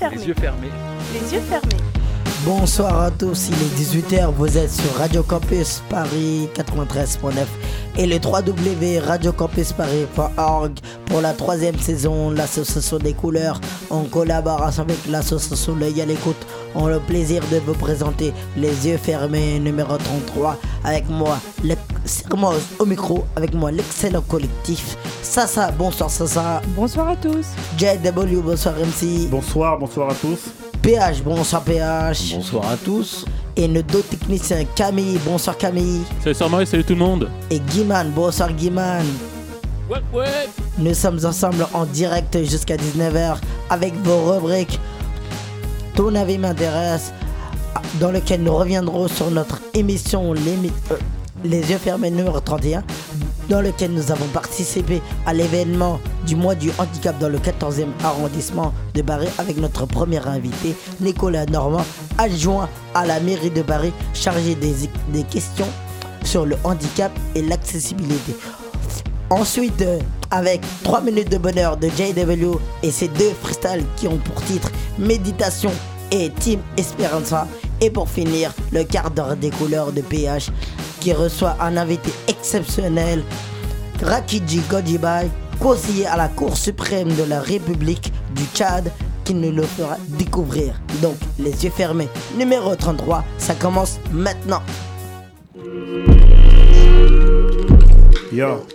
Les yeux fermés. Les yeux fermés. Les yeux fermés. Bonsoir à tous, il est 18h, vous êtes sur Radio Campus Paris 93.9 et le www.radiocampusparis.org pour la troisième saison, l'association des couleurs en collaboration avec l'association L'œil à l'écoute ont le plaisir de vous présenter Les yeux fermés numéro 33 avec moi, Sermoz au micro, avec moi l'excellent collectif Sasa, bonsoir Sasa. Bonsoir à tous. JW, bonsoir MC. Bonsoir, bonsoir à tous. PH, bonsoir PH. Bonsoir à tous. Et nos deux techniciens, Camille, bonsoir Camille. Salut Sorma salut tout le monde. Et Guiman, bonsoir Guiman. Ouais, ouais. Nous sommes ensemble en direct jusqu'à 19h avec vos rubriques Ton avis m'intéresse, dans lequel nous reviendrons sur notre émission Les, euh, yeux fermés numéro 31, dans lequel nous avons participé à l'événement du mois du handicap dans le 14e arrondissement de Paris avec notre premier invité, Nicolas Normand, adjoint à la mairie de Paris, chargé des, des questions sur le handicap et l'accessibilité. Ensuite, euh, avec 3 minutes de bonheur de JW et ses deux freestyles qui ont pour titre Méditation et Team Esperanza. Et pour finir, le quart d'heure des couleurs de PH qui reçoit un invité exceptionnel, Rakiji Godjibai, conseiller à la Cour suprême de la République du Tchad, qui nous le fera découvrir. Donc, les yeux fermés. Numéro 33, ça commence maintenant. Yo.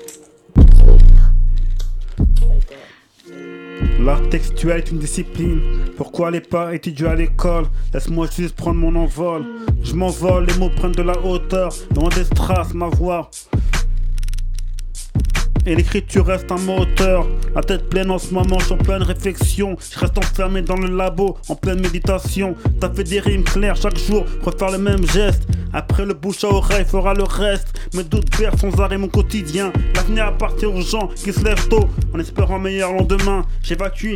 L'art textuel est une discipline. Pourquoi les pas étudier à l'école? Laisse-moi juste prendre mon envol. Je m'envole, les mots prennent de la hauteur. Dans des strass, ma voix. Et l'écriture reste un moteur. La tête pleine en ce moment, je suis en pleine réflexion. Je reste enfermé dans le labo, en pleine méditation. T'as fait des rimes claires chaque jour, refaire le même geste. Après le bouche à oreille fera le reste. Mes doutes perdent sans arrêt mon quotidien. L'avenir appartient aux gens qui se lèvent tôt en espérant un meilleur lendemain. J'évacue.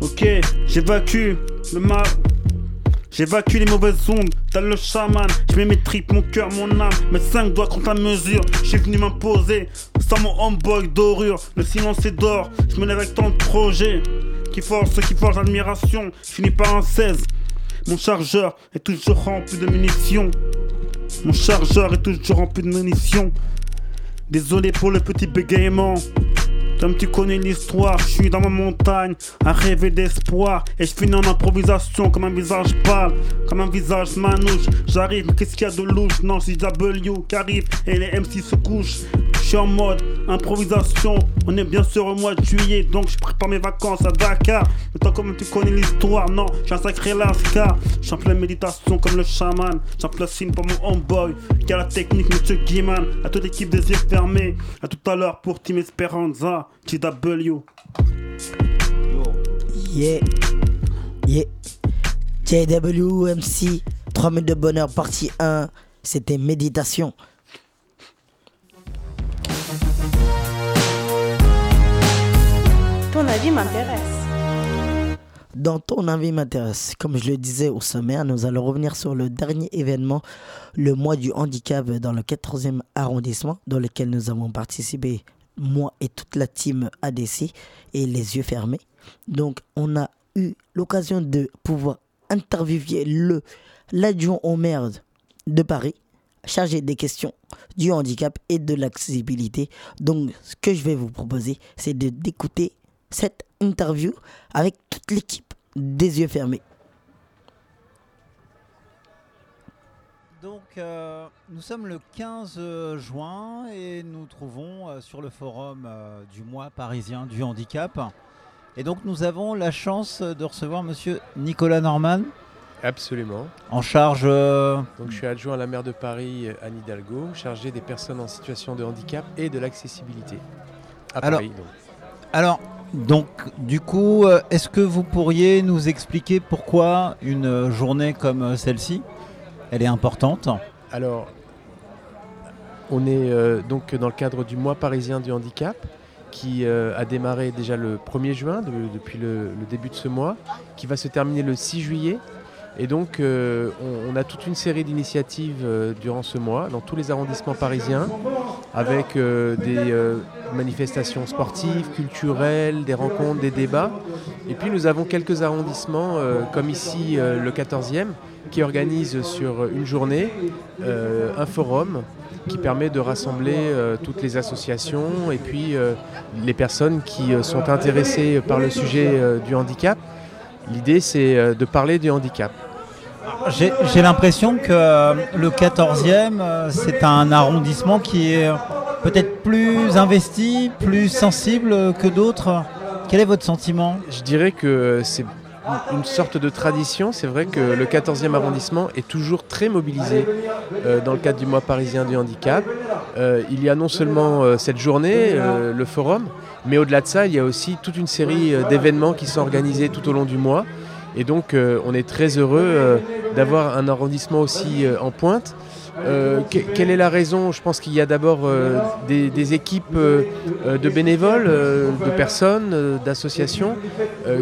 Ok, j'évacue le mal. J'évacue les mauvaises ondes, t'as le chaman. Je mets mes tripes, mon cœur, mon âme. Mes cinq doigts contre la mesure. Je suis venu m'imposer. Sans mon homeboy dorure, le silence est d'or. Je me avec tant de projets. Qui force, qui forge l'admiration. Finis par un 16. Mon chargeur est toujours rempli de munitions. Mon chargeur est toujours rempli de munitions. Désolé pour le petit bégaiement. Comme tu connais l'histoire, je suis dans ma montagne, à rêver d'espoir. Et je finis en improvisation, comme un visage pâle, comme un visage manouche. J'arrive, mais qu'est-ce qu'il y a de louche? Non, c'est W qui arrive et les MC se couchent. Suis en mode improvisation. On est bien sûr au mois de juillet, donc je prépare mes vacances à Dakar. Mais toi, comme tu connais l'histoire, non, j'ai un sacré lascar. Je suis en pleine méditation comme le chaman. J'en signe pour mon homeboy, qui a la technique, monsieur Guiman. À toute l'équipe des yeux fermés. À tout à l'heure pour Team Esperanza. TW. Yeah. Yeah. JWMC. 3 minutes de bonheur, partie 1. C'était méditation. Avis m'intéresse. Dans ton avis m'intéresse, comme je le disais au sommaire, nous allons revenir sur le dernier événement, le mois du handicap dans le 14e arrondissement, dans lequel nous avons participé moi et toute la team ADC et les yeux fermés. Donc on a eu l'occasion de pouvoir interviewer le l'adjoint au maire de Paris chargé des questions du handicap et de l'accessibilité. Donc ce que je vais vous proposer, c'est d'écouter cette interview avec toute l'équipe des yeux fermés. Donc, euh, nous sommes le 15 euh, juin et nous trouvons euh, sur le forum du mois parisien du handicap. Et donc, nous avons la chance de recevoir monsieur Nicolas Norman. Absolument. En charge. Donc, je suis adjoint à la maire de Paris, Anne Hidalgo, chargé des personnes en situation de handicap et de l'accessibilité. À alors, Paris. Alors, donc, du coup, est-ce que vous pourriez nous expliquer pourquoi une journée comme celle-ci elle est importante? Alors, on est euh, donc dans le cadre du mois parisien du handicap qui euh, a démarré déjà le 1er juin, depuis le, début de ce mois, qui va se terminer le 6 juillet. Et donc, euh, on, a toute une série d'initiatives euh, durant ce mois dans tous les arrondissements parisiens, avec euh, des manifestations sportives, culturelles, des rencontres, des débats. Et puis, nous avons quelques arrondissements, comme ici le 14e, qui organise sur une journée un forum qui permet de rassembler toutes les associations et puis les personnes qui sont intéressées par le sujet du handicap. L'idée, c'est de parler du handicap. J'ai l'impression que euh, le 14e, euh, c'est un arrondissement qui est peut-être plus investi, plus sensible que d'autres. Quel est votre sentiment? Je dirais que c'est une sorte de tradition. C'est vrai que le 14e arrondissement est toujours très mobilisé euh, dans le cadre du mois parisien du handicap. Il y a non seulement cette journée, le forum, mais au-delà de ça, il y a aussi toute une série d'événements qui sont organisés tout au long du mois. Et donc, euh, on est très heureux euh, d'avoir un arrondissement aussi euh, en pointe. Que- quelle est la raison? Je pense qu'il y a d'abord des, équipes de bénévoles, de personnes, d'associations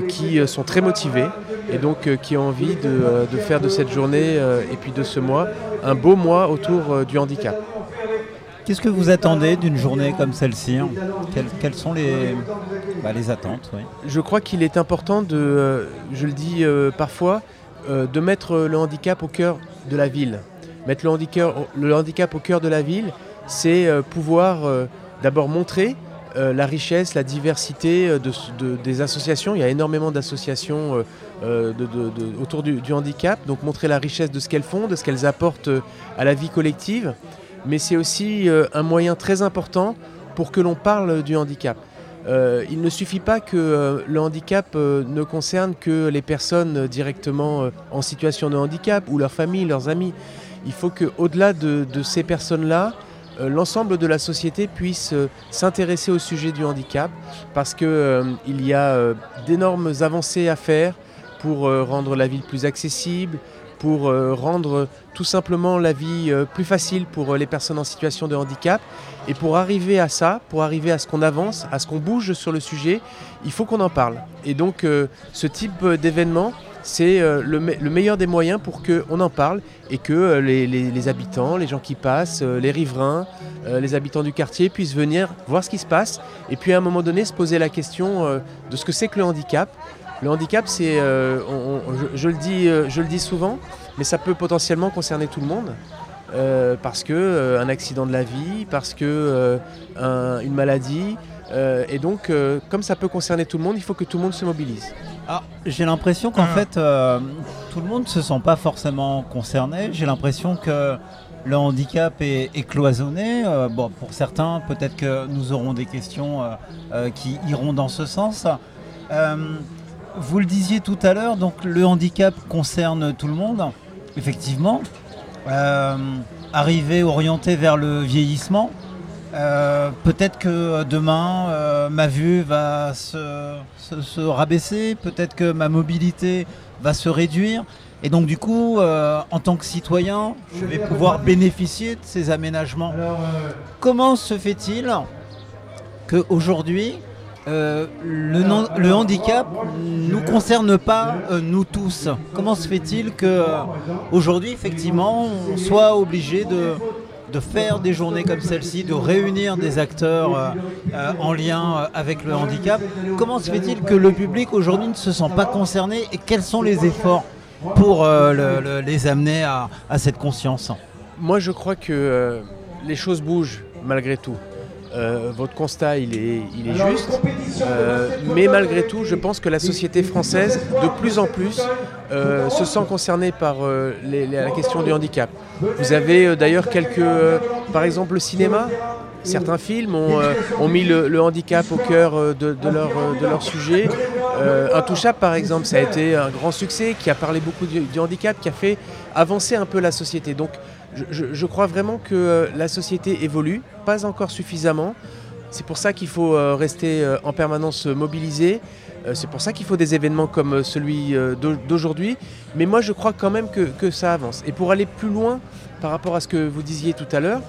qui sont très motivées et donc qui ont envie de, faire de cette journée et puis de ce mois un beau mois autour du handicap. Qu'est-ce que vous attendez d'une journée comme celle-ci? Quelles sont les, bah. Je crois qu'il est important de, euh, je le dis euh, parfois, euh, de mettre le handicap au cœur de la ville. Mettre le handicap, au cœur de la ville, c'est pouvoir d'abord montrer la richesse, la diversité de, de- des associations. Il y a énormément d'associations autour du, handicap, donc montrer la richesse de ce qu'elles font, de ce qu'elles apportent à la vie collective. Mais c'est aussi un moyen très important pour que l'on parle du handicap. Euh, il ne suffit pas que euh, le handicap euh, ne concerne que les personnes directement en situation de handicap ou leurs familles, leurs amis. Il faut qu'au-delà de, de ces personnes-là, l'ensemble de la société puisse s'intéresser au sujet du handicap parce qu'il y a d'énormes avancées à faire pour rendre la ville plus accessible, pour euh, rendre tout simplement la vie euh, plus facile pour euh, les personnes en situation de handicap. Et pour arriver à ça, pour arriver à ce qu'on avance, à ce qu'on bouge sur le sujet, il faut qu'on en parle. Et donc ce type d'événement, c'est le, me- le meilleur des moyens pour qu'on en parle et que les, habitants, les gens qui passent, les riverains, les habitants du quartier puissent venir voir ce qui se passe et puis à un moment donné se poser la question de ce que c'est que le handicap. Le handicap, c'est, euh, on- on- je, je le dis, euh, je le dis souvent, mais ça peut potentiellement concerner tout le monde. euh, parce que euh, un accident de la vie, parce que euh, un- une maladie, euh, et donc euh, comme ça peut concerner tout le monde, il faut que tout le monde se mobilise. Ah, J'ai l'impression qu'en fait, euh, tout le monde ne se sent pas forcément concerné. J'ai l'impression que le handicap est, est cloisonné. Euh, bon, pour certains, peut-être que nous aurons des questions euh, euh, qui iront dans ce sens. Vous le disiez tout à l'heure, donc le handicap concerne tout le monde, effectivement. Euh, arrivé, orienté vers le vieillissement, euh, peut-être que demain, euh, ma vue va se, se- se rabaisser, peut-être que ma mobilité va se réduire. Et donc du coup, euh, en tant que citoyen, je vais pouvoir bénéficier de ces aménagements. Comment se fait-il qu'aujourd'hui, euh, le, non- le handicap ne nous concerne pas, euh, nous tous. Comment se fait-il qu'aujourd'hui, effectivement, on soit obligé de, de faire des journées comme celle-ci, de réunir des acteurs euh, euh, en lien euh, avec le handicap? Comment se fait-il que le public aujourd'hui ne se sent pas concerné? Et quels sont les efforts pour euh, le- le- les amener à, à cette conscience? Moi, je crois que euh, les choses bougent malgré tout. Euh, votre constat, il est, il est juste. Euh, mais malgré tout, je pense que la société française, de plus en plus, euh, se sent concernée par les- les- la question du handicap. Vous avez d'ailleurs quelques... par exemple, le cinéma. Certains films ont, ont mis le, le handicap au cœur de, de leur, de leur sujet. Intouchable, par exemple, ça a été un grand succès qui a parlé beaucoup du, du handicap, qui a fait avancer un peu la société. Donc, je, crois vraiment que euh, la société évolue, pas encore suffisamment. C'est pour ça qu'il faut euh, rester euh, en permanence mobilisé. C'est pour ça qu'il faut des événements comme celui d'au- d'aujourd'hui. Mais moi, je crois quand même que, ça avance. Et pour aller plus loin par rapport à ce que vous disiez tout à l'heure,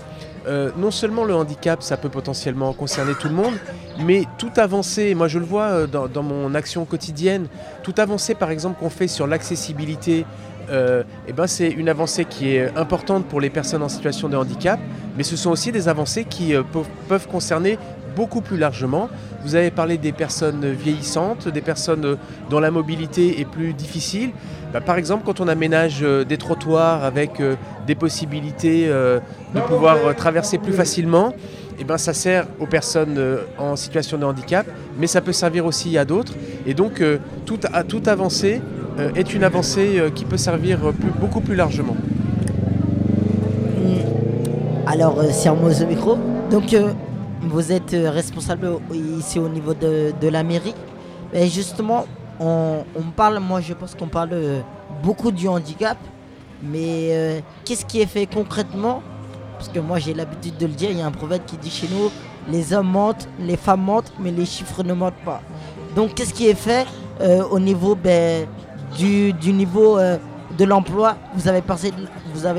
non seulement le handicap, ça peut potentiellement concerner tout le monde, mais toute avancée, moi je le vois dans, mon action quotidienne, toute avancée par exemple qu'on fait sur l'accessibilité euh, eh ben c'est une avancée qui est importante pour les personnes en situation de handicap, mais ce sont aussi des avancées qui euh, peuvent- concerner beaucoup plus largement. Vous avez parlé des personnes vieillissantes, des personnes euh, dont la mobilité est plus difficile. Bah, par exemple, quand on aménage euh, des trottoirs avec des possibilités de pouvoir traverser plus facilement, eh ben, ça sert aux personnes en situation de handicap, mais ça peut servir aussi à d'autres. Et donc, toute, à- toute avancée est une avancée euh, qui peut servir euh, plus- beaucoup plus largement. Hmm. Alors, euh, Sermoz au micro. Donc, euh, vous êtes euh, responsable ici au niveau de, de la mairie. Et justement, on, parle, moi je pense qu'on parle euh, beaucoup du handicap, mais euh, qu'est-ce qui est fait concrètement? Parce que moi j'ai l'habitude de le dire, il y a un proverbe qui dit chez nous, les hommes mentent, les femmes mentent, mais les chiffres ne mentent pas. Donc qu'est-ce qui est fait euh, au niveau ben, du, niveau euh, de l'emploi vous, avez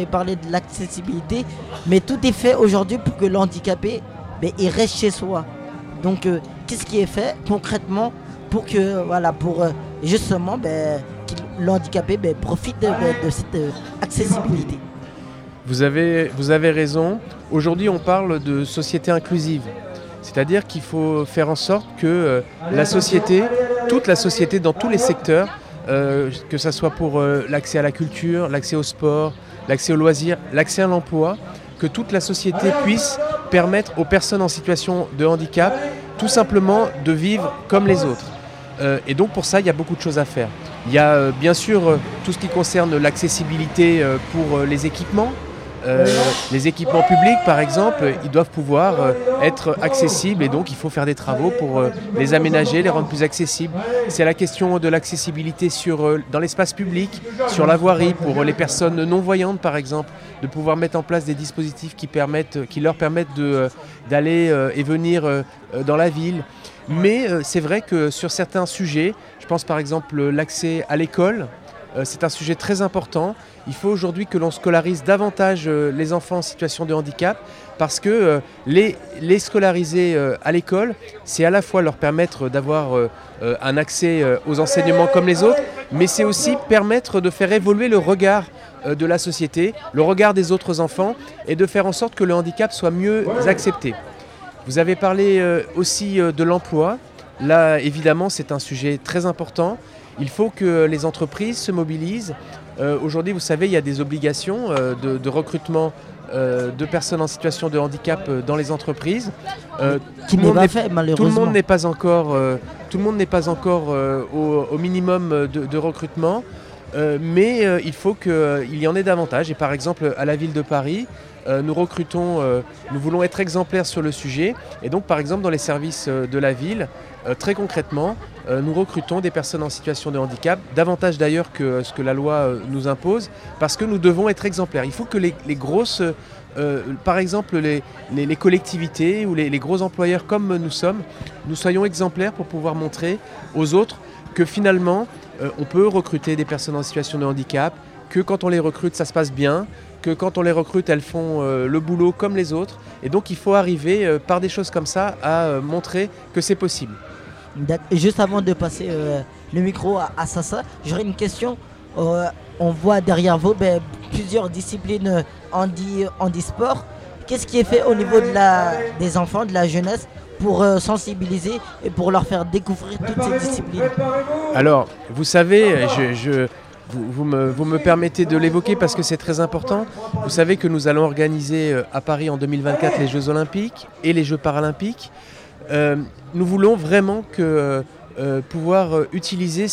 parlé de- l'accessibilité, mais tout est fait aujourd'hui pour que l'handicapé ben, il reste chez soi. Donc euh, qu'est-ce qui est fait concrètement pour que voilà pour euh, justement ben, l'handicapé ben, profite de, cette euh, accessibilité? Vous avez, vous avez raison. Aujourd'hui, on parle de société inclusive. C'est-à-dire qu'il faut faire en sorte que euh, la société, toute la société dans tous les secteurs, euh, que ce soit pour euh, l'accès à la culture, l'accès au sport, l'accès aux loisirs, l'accès à l'emploi, que toute la société puisse permettre aux personnes en situation de handicap tout simplement de vivre comme les autres. Euh, et donc pour ça, il y a beaucoup de choses à faire. Il y a bien sûr tout ce qui concerne l'accessibilité pour les équipements. Euh, les équipements publics, par exemple, ils doivent pouvoir euh, être accessibles et donc il faut faire des travaux pour euh, les aménager, les rendre plus accessibles. C'est la question de l'accessibilité dans l'espace public, sur la voirie, pour les personnes non-voyantes, par exemple, de pouvoir mettre en place des dispositifs qui, leur permettent d'aller et venir dans la ville. Mais c'est vrai que sur certains sujets, je pense par exemple l'accès à l'école, c'est un sujet très important. Il faut aujourd'hui que l'on scolarise davantage euh, les enfants en situation de handicap parce que euh, les, scolariser euh, à l'école, c'est à la fois leur permettre d'avoir euh, euh, un accès euh, aux enseignements comme les autres, mais c'est aussi permettre de faire évoluer le regard euh, de la société, le regard des autres enfants et de faire en sorte que le handicap soit mieux accepté. Vous avez parlé euh, aussi euh, de l'emploi. Là, évidemment, c'est un sujet très important. Il faut que les entreprises se mobilisent. Euh, Aujourd'hui, vous savez, il y a des obligations euh, de, de recrutement euh, de personnes en situation de handicap dans les entreprises. Qui le n'est monde pas n'est- fait tout le monde n'est pas encore, tout le monde n'est pas encore au, au minimum de, de recrutement, mais il faut qu'il y en ait davantage. Et par exemple, à la ville de Paris, euh, nous recrutons, euh, nous voulons être exemplaires sur le sujet. Et donc, par exemple, dans les services euh, de la ville, très concrètement, nous recrutons des personnes en situation de handicap, davantage d'ailleurs que ce que la loi euh, nous impose, parce que nous devons être exemplaires. Il faut que les, grosses, euh, par exemple les, collectivités ou les, gros employeurs comme nous sommes, nous soyons exemplaires pour pouvoir montrer aux autres que finalement, euh, on peut recruter des personnes en situation de handicap, que quand on les recrute, ça se passe bien, que quand on les recrute, elles font euh, le boulot comme les autres. Et donc, il faut arriver euh, par des choses comme ça à euh, montrer que c'est possible. Et Juste avant de passer euh, le micro à, à Sassa, j'aurais une question. Euh, on voit derrière vous ben, plusieurs disciplines handi, handisport. Qu'est-ce qui est fait au niveau de la, des enfants, de la jeunesse, pour euh, sensibiliser et pour leur faire découvrir toutes ces disciplines? Alors, vous savez, je, je- vous, vous me, vous me permettez de l'évoquer parce que c'est très important. Vous savez que nous allons organiser à Paris en 2024 les Jeux Olympiques et les Jeux Paralympiques. Euh, nous voulons vraiment euh, euh, pouvoir utiliser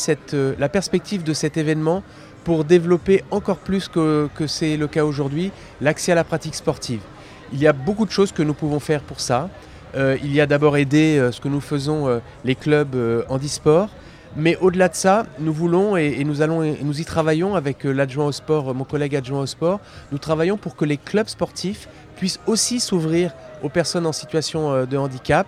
la perspective de cet événement pour développer encore plus que, c'est le cas aujourd'hui l'accès à la pratique sportive. Il y a beaucoup de choses que nous pouvons faire pour ça. Il y a d'abord aider ce que nous faisons les clubs handisport. Mais au-delà de ça, nous voulons et, et nous allons et nous y travaillons avec l'adjoint au sport, mon collègue adjoint au sport. Nous travaillons pour que les clubs sportifs puissent aussi s'ouvrir aux personnes en situation de handicap.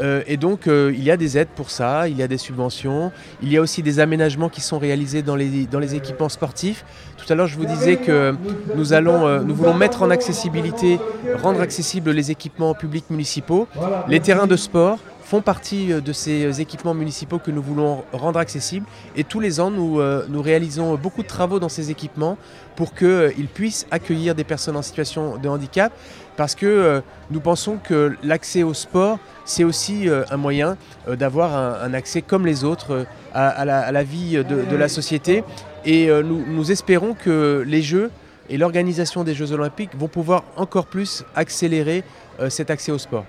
Euh, et donc, euh, il y a des aides pour ça, il y a des subventions, il y a aussi des aménagements qui sont réalisés dans les, équipements sportifs. Tout à l'heure, je vous disais que nous, allons, euh, nous voulons mettre en accessibilité, rendre accessibles les équipements publics municipaux, les terrains de sport, font partie de ces équipements municipaux que nous voulons rendre accessibles. Et tous les ans, nous réalisons beaucoup de travaux dans ces équipements pour qu'ils puissent accueillir des personnes en situation de handicap. Parce que euh, nous pensons que l'accès au sport, c'est aussi euh, un moyen euh, d'avoir un, un accès comme les autres euh, à, à la, à la vie de, de la société. Et euh, nous, nous espérons que les Jeux et l'organisation des Jeux olympiques vont pouvoir encore plus accélérer euh, cet accès au sport.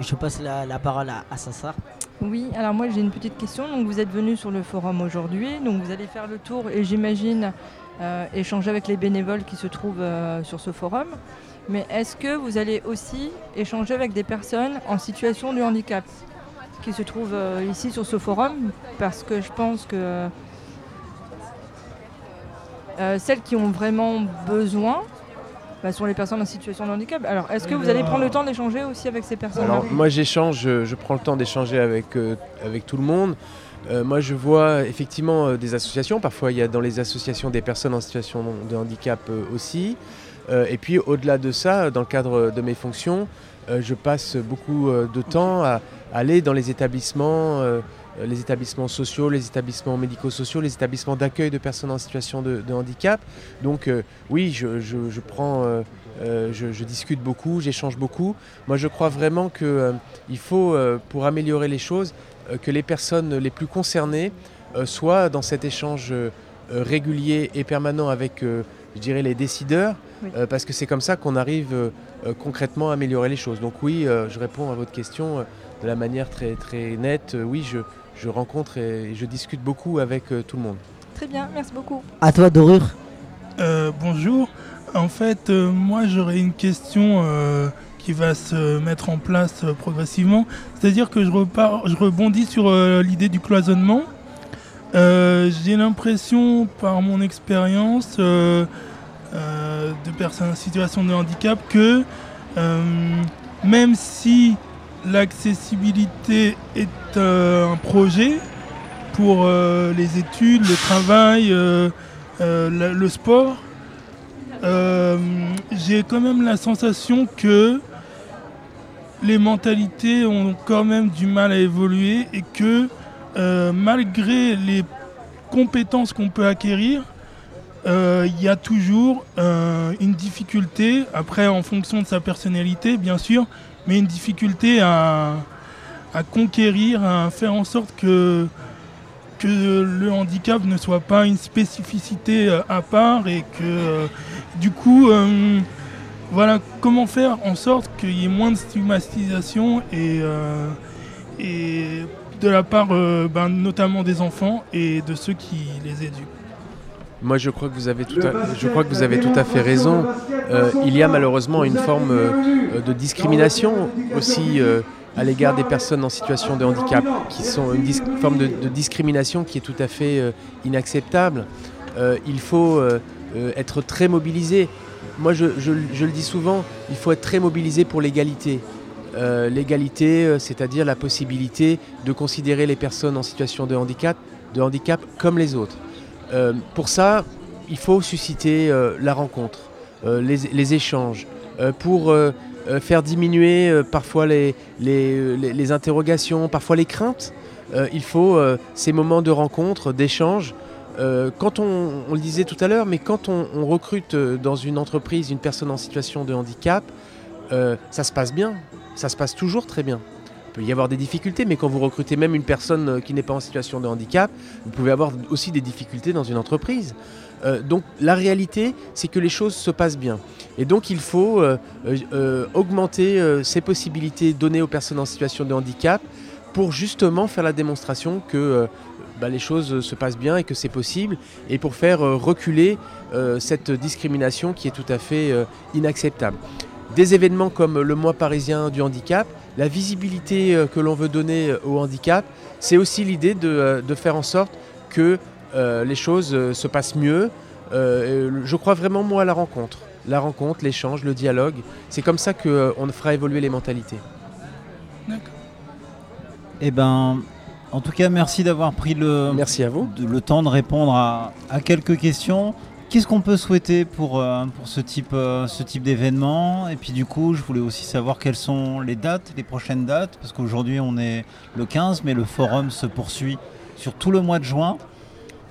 Je passe la, la parole à, à Sassar. Oui, alors moi j'ai une petite question. Donc vous êtes venu sur le forum aujourd'hui, donc vous allez faire le tour et j'imagine euh, échanger avec les bénévoles qui se trouvent euh, sur ce forum. Mais est-ce que vous allez aussi échanger avec des personnes en situation de handicap qui se trouvent euh, ici sur ce forum? Parce que je pense que euh, celles qui ont vraiment besoin bah, sont les personnes en situation de handicap. Alors est-ce que vous allez prendre le temps d'échanger aussi avec ces personnes-là? Alors moi j'échange, je, prends le temps d'échanger avec, euh, avec tout le monde. Moi je vois effectivement des associations, parfois il y a dans les associations des personnes en situation de handicap aussi. Euh, et puis au-delà de ça, dans le cadre de mes fonctions, euh, je passe beaucoup euh, de temps à aller dans les établissements, les établissements sociaux, les établissements médico-sociaux, les établissements d'accueil de personnes en situation de, handicap. Donc oui, je, prends, je, discute beaucoup, j'échange beaucoup. Moi je crois vraiment qu'il faut, euh, pour améliorer les choses, que les personnes les plus concernées soient dans cet échange régulier et permanent avec, je dirais, les décideurs, Oui. euh, parce que c'est comme ça qu'on arrive euh, euh, concrètement à améliorer les choses. Donc oui, euh, je réponds à votre question euh, de la manière très, très nette. Euh, oui, je, je rencontre et je discute beaucoup avec euh, tout le monde. Très bien, merci beaucoup. À toi, Dorure. Euh, bonjour. En fait, euh, moi j'aurais une question euh, qui va se mettre en place euh, progressivement. C'est-à-dire que je, repars, je rebondis sur euh, l'idée du cloisonnement. Euh, J'ai l'impression, par mon expérience euh, euh, de personnes en situation de handicap, que même si l'accessibilité est un projet pour les études, le travail, le, sport, j'ai quand même la sensation que les mentalités ont quand même du mal à évoluer et que euh, malgré les compétences qu'on peut acquérir, euh, il y a toujours euh, une difficulté, après en fonction de sa personnalité bien sûr, mais une difficulté à, conquérir, à faire en sorte que, le handicap ne soit pas une spécificité à part et que du coup, voilà, comment faire en sorte qu'il y ait moins de stigmatisation et de la part euh, ben, notamment des enfants et de ceux qui les éduquent. Moi, je crois que vous avez tout à, je crois que vous avez tout à fait raison. Euh, il y a malheureusement une forme euh, de discrimination aussi euh, à l'égard des personnes en situation de handicap, qui sont une forme de, de discrimination qui est tout à fait euh, inacceptable. Euh, il faut euh, euh, être très mobilisé. Moi, je, je- je le dis souvent, il faut être très mobilisé pour l'égalité. Euh, l'égalité, euh, c'est-à-dire la possibilité de considérer les personnes en situation de handicap, comme les autres. Euh, pour ça, il faut susciter la rencontre, les, échanges, pour faire diminuer parfois les, interrogations, parfois les craintes. Il faut ces moments de rencontre, d'échange. Quand on, le disait tout à l'heure, mais quand on, recrute dans une entreprise une personne en situation de handicap, ça se passe bien, ça se passe toujours très bien. Il peut y avoir des difficultés, mais quand vous recrutez même une personne euh, qui n'est pas en situation de handicap, vous pouvez avoir aussi des difficultés dans une entreprise. Euh, donc la réalité, c'est que les choses se passent bien. Et donc il faut euh, augmenter ces possibilités données aux personnes en situation de handicap pour justement faire la démonstration que bah, les choses se passent bien et que c'est possible, et pour faire reculer cette discrimination qui est tout à fait inacceptable. Des événements comme le mois parisien du handicap, la visibilité euh, que l'on veut donner euh, au handicap, c'est aussi l'idée de, euh, de faire en sorte que euh, les choses se passent mieux. Euh, je crois vraiment moi à la rencontre. La rencontre, l'échange, le dialogue. C'est comme ça qu'on fera évoluer les mentalités. Eh ben, en tout cas, merci d'avoir pris le, Merci à vous. le temps de répondre à, à quelques questions. Qu'est-ce qu'on peut souhaiter pour, euh, pour ce type, euh, type d'événement? Et puis du coup, je voulais aussi savoir quelles sont les dates, les prochaines dates, parce qu'aujourd'hui on est le 15, mais le forum se poursuit sur tout le mois de juin.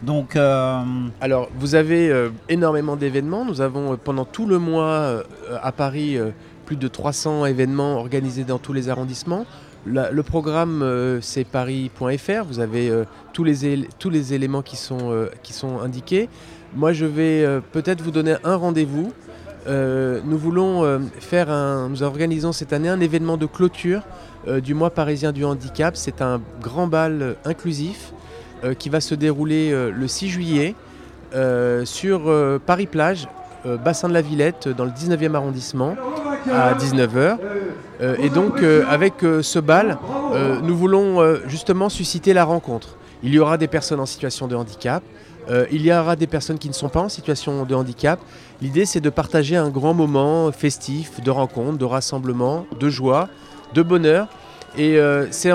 Donc, euh, Alors, vous avez énormément d'événements. Nous avons pendant tout le mois à Paris plus de 300 événements organisés dans tous les arrondissements. Le programme, c'est paris.fr. Vous avez tous, les tous les éléments qui sont, qui sont indiqués. Moi, je vais euh, peut-être vous donner un rendez-vous. Euh, nous voulons euh, faire un. Nous organisons cette année un événement de clôture du mois parisien du handicap. C'est un grand bal inclusif qui va se dérouler le 6 juillet sur Paris-Plage, euh, bassin de la Villette, dans le 19e arrondissement, à 19h. Euh, et donc, avec ce bal, nous voulons justement susciter la rencontre. Il y aura des personnes en situation de handicap, euh, il y aura des personnes qui ne sont pas en situation de handicap. L'idée, c'est de partager un grand moment festif, de rencontre, de rassemblement, de joie, de bonheur. Et euh, c'est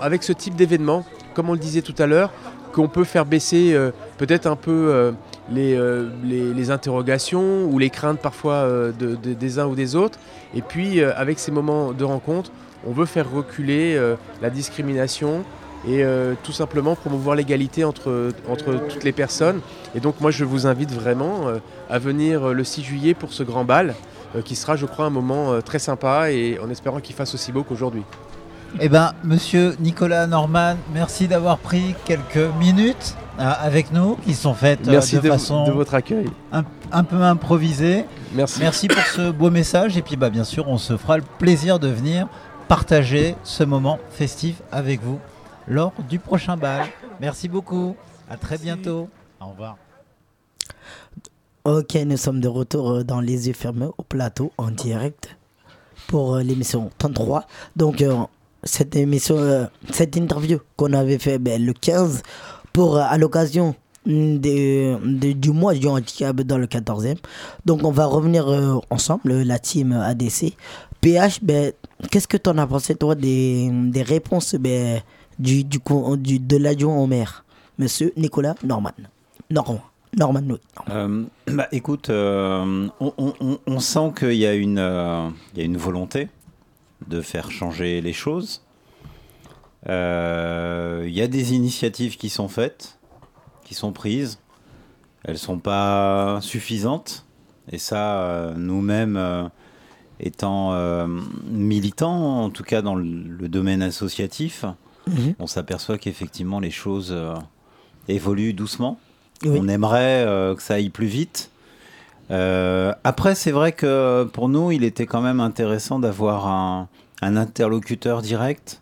avec ce type d'événement, comme on le disait tout à l'heure, qu'on peut faire baisser euh, peut-être un peu les, interrogations ou les craintes parfois de- de- des uns ou des autres. Et puis, avec ces moments de rencontre, on veut faire reculer la discrimination et euh, tout simplement promouvoir l'égalité entre, entre toutes les personnes. Et donc, moi, je vous invite vraiment euh, à venir euh, le 6 juillet pour ce grand bal, euh, qui sera, je crois, un moment très sympa et en espérant qu'il fasse aussi beau qu'aujourd'hui. eh ben, monsieur Nicolas Norman, merci d'avoir pris quelques minutes avec nous, qui sont faites Merci de, de, façon de votre accueil. un, un peu improvisée. Merci. Merci pour ce beau message. Et puis, bah, bien sûr, on se fera le plaisir de venir partager ce moment festif avec vous lors du prochain bal. Merci beaucoup. À très bientôt. Au revoir. Ok, nous sommes de retour euh, dans les yeux fermés au plateau en direct pour euh, l'émission 33. Donc, euh, cette émission, euh, cette interview qu'on avait fait ben, le 15 pour, euh, à l'occasion de- du mois du handicap dans le 14e. Donc, on va revenir ensemble, la team ADC. PH, ben, qu'est-ce que tu en as pensé, toi, des, des réponses ben, du, du, du, de l'adjoint au maire, monsieur Nicolas Norman Norman. Norman, oui. Euh, bah, écoute, euh, on, on- sent qu'il y, a une, euh, y a une volonté de faire changer les choses. Il y a des initiatives qui sont faites, qui sont prises. Elles sont pas suffisantes. Et ça, nous-mêmes, étant militants, en tout cas dans le domaine associatif, Mhm. on s'aperçoit qu'effectivement les choses euh, évoluent doucement. Oui. On aimerait euh, que ça aille plus vite. Euh, après, c'est vrai que pour nous, il était quand même intéressant d'avoir un, un interlocuteur direct.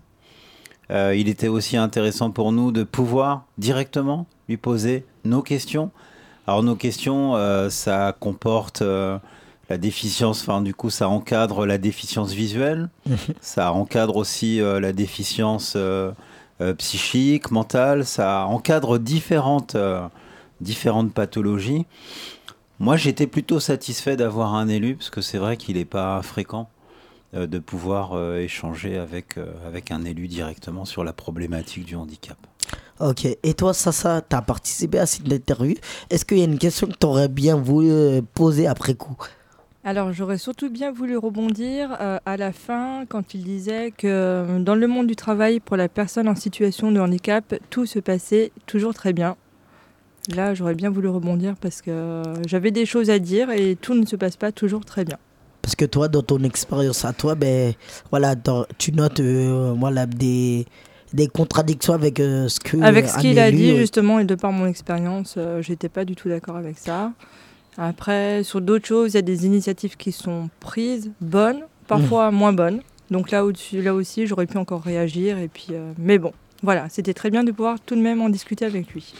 Il était aussi intéressant pour nous de pouvoir directement lui poser nos questions. Alors nos questions, ça comporte la déficience, enfin du coup ça encadre la déficience visuelle, ça encadre aussi euh, la déficience euh, euh, psychique, mentale, ça encadre différentes, différentes pathologies. Moi j'étais plutôt satisfait d'avoir un élu, parce que c'est vrai qu'il n'est pas fréquent de pouvoir échanger avec, avec un élu directement sur la problématique du handicap. Ok, et toi, Sasa, tu as participé à cette interview? Est-ce qu'il y a une question que tu aurais bien voulu poser après coup? Alors j'aurais surtout bien voulu rebondir euh, à la fin quand il disait que euh, dans le monde du travail pour la personne en situation de handicap, tout se passait toujours très bien. Là j'aurais bien voulu rebondir parce que euh, j'avais des choses à dire et tout ne se passe pas toujours très bien. Parce que toi, dans ton expérience à toi, ben, voilà, tu notes euh, voilà, des, des contradictions avec euh, ce que. Avec ce qu'il a dit justement et de par mon expérience, j'étais pas du tout d'accord avec ça. Après, sur d'autres choses, il y a des initiatives qui sont prises, bonnes, parfois moins bonnes. Donc là, au-dessus, là aussi, j'aurais pu encore réagir. Et puis, euh, mais bon, voilà, c'était très bien de pouvoir tout de même en discuter avec lui.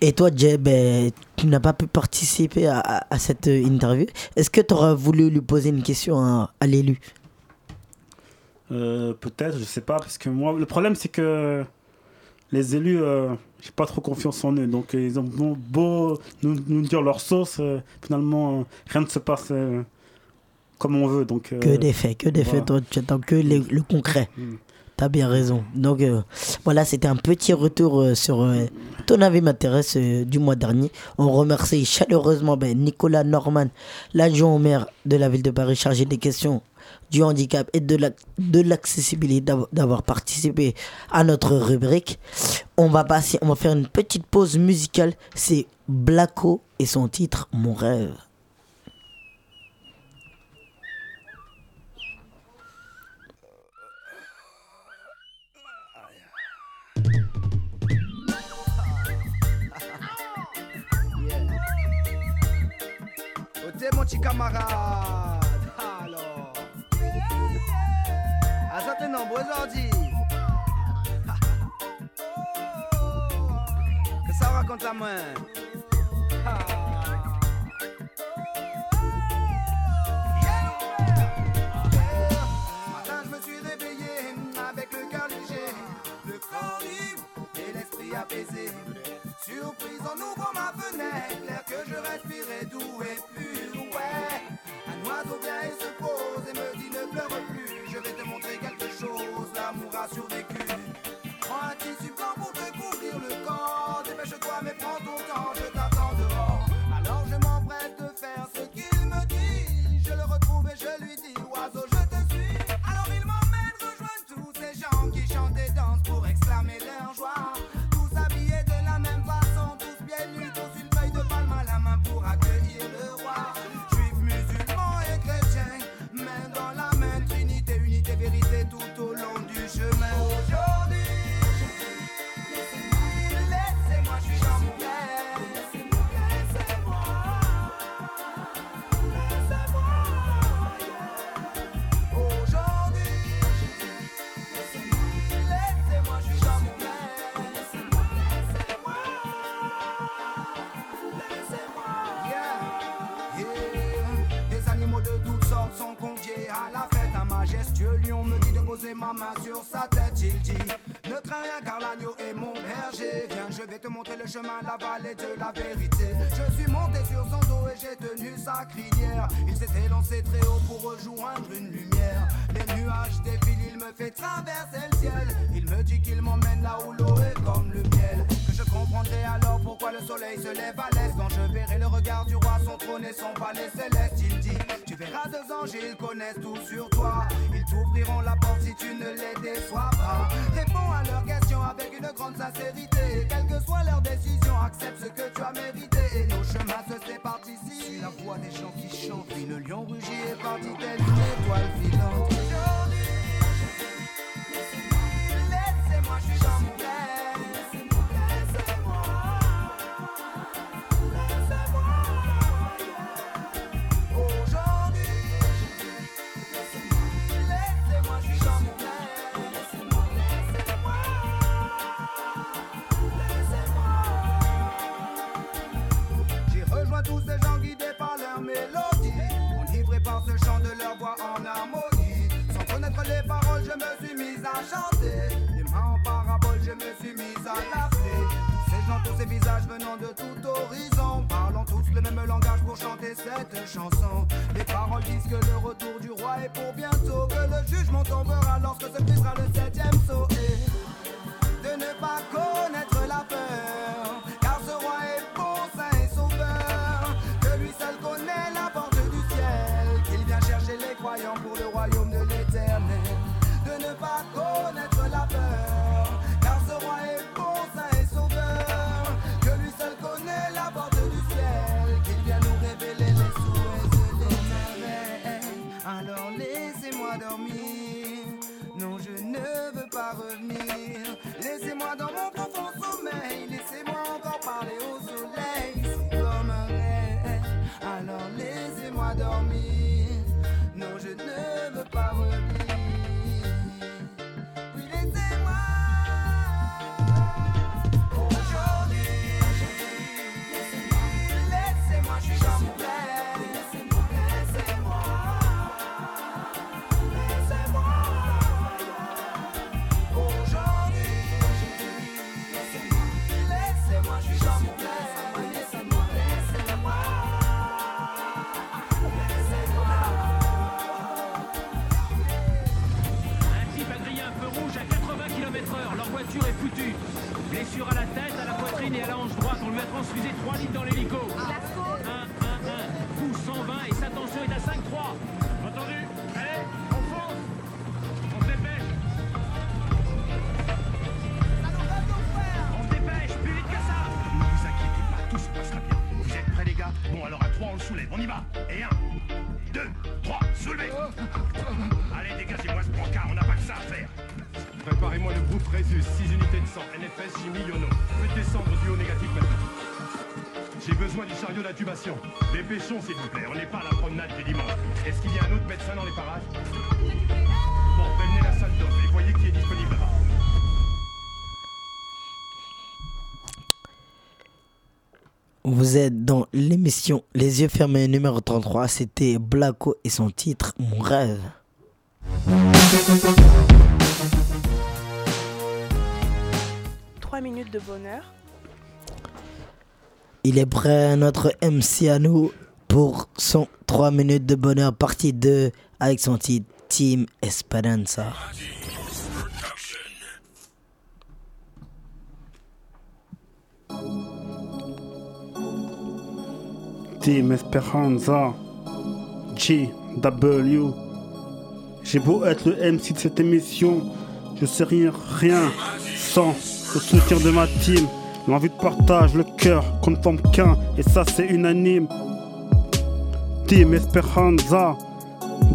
Et toi, Jay, ben, tu n'as pas pu participer à, à- à cette euh, interview. Est-ce que tu aurais voulu lui poser une question à, à l'élu? Euh, Peut-être, je sais pas, parce que moi, le problème c'est que les élus, euh, j'ai pas trop confiance en eux. Donc euh, ils ont beau nous, dire leur sauce, euh, finalement, rien ne se passe comme on veut. Donc, que des faits, que des faits. Toi, tu attends que les, le concret. Mm. T'as bien raison. Donc voilà, c'était un petit retour sur ton avis m'intéresse du mois dernier. On remercie chaleureusement ben, Nicolas Norman, l'adjoint au maire de la ville de Paris chargé des questions du handicap et de l'accessibilité, d'avoir participé à notre rubrique. On va passer, on va faire une petite pause musicale. C'est Blacko et son titre Mon rêve. à certaines nombreuses ordi. Que ça raconte la main. Matin, je me suis réveillé avec le cœur léger, le corps libre et l'esprit apaisé. Surprise en ouvrant ma fenêtre, l'air que je respirais doux et pur, ouais. Un oiseau bien Il s'est lancé très haut pour rejoindre une lumière. Les nuages défilent, il me fait traverser le ciel. Il me dit qu'il m'emmène là où l'eau est comme le miel. Que je comprendrai alors pourquoi le soleil se lève à l'est. Quand je verrai le regard du roi, son trône et son palais céleste, il dit Tu verras deux anges, ils connaissent tout sur voix des gens qui chantent. Puis le lion rugit est parti telle une étoile filante. On le met à transfuser 3 litres dans l'hélico. 1, 1, 1. Pouce 120 et sa tension est à 5,3. Entendu Allez, on fonce On se dépêche On se dépêche, plus vite que ça Ne vous inquiétez pas, tout se passera bien. Vous êtes prêts, les gars? Bon, alors à 3, on le soulève. On y va. Et 1, 2, 3, soulevez 6 unités de sang, NFS, Jimmy, Yono. Faites descendre du haut négatif maintenant. J'ai besoin du chariot d'intubation. Dépêchons, s'il vous plaît, on n'est pas à la promenade du dimanche. Est-ce qu'il y a un autre médecin dans les parages Bon, prévenez la salle d'off et voyez qui est disponible là-bas. Vous êtes dans l'émission Les yeux fermés numéro 33. C'était Blacko et son titre Mon rêve. Trois minutes de bonheur. Il est prêt, notre MC à nous, pour son 3 minutes de bonheur partie 2 avec son titre Team Esperanza. Team Esperanza, GW. J'ai beau être le MC de cette émission, je sais rien, rien sans le soutien de ma team. L'envie de partage, le cœur qu'on ne forme qu'un, et ça c'est unanime. Team Esperanza,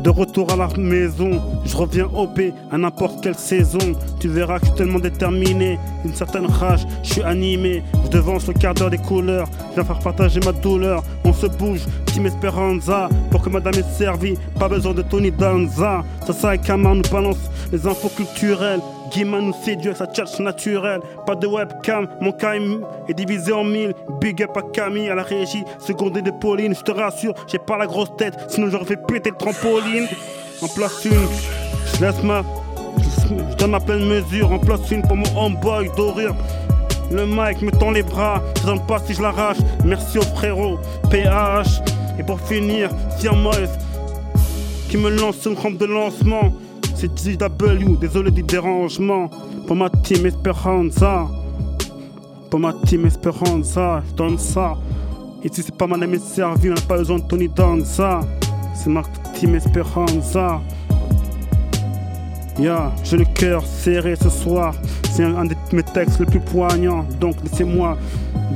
de retour à la maison, je reviens OP à n'importe quelle saison. Tu verras que je suis tellement déterminé, une certaine rage, je suis animé. Je devance le quart d'heure des couleurs, je viens faire partager ma douleur. On se bouge, Team Esperanza, pour que madame est servie. Pas besoin de Tony Danza. Ça, ça et Kamar nous balance les infos culturelles. Guiman nous séduit avec sa tchatch naturelle. Pas de webcam, mon KM est divisé en mille. Big up à Camille, à la régie, secondé de Pauline. Je te rassure, j'ai pas la grosse tête, sinon j'aurais fait péter le trampoline. En place une, je laisse ma. Je donne ma pleine mesure. En place une pour mon homeboy d'ouvrir. Le mic me tend les bras, je donne pas si je l'arrache. Merci au frérot, PH. Et pour finir, Siamoise qui me lance une rampe de lancement. C'est GW, désolé du dérangement. Pour ma team Esperanza. Pour ma team Esperanza, je donne ça. Ici, c'est pas madame est servie, on n'a pas besoin de Tony Danza. C'est ma team Esperanza. Yeah, j'ai le cœur serré ce soir. C'est un de mes textes les plus poignants. Donc laissez-moi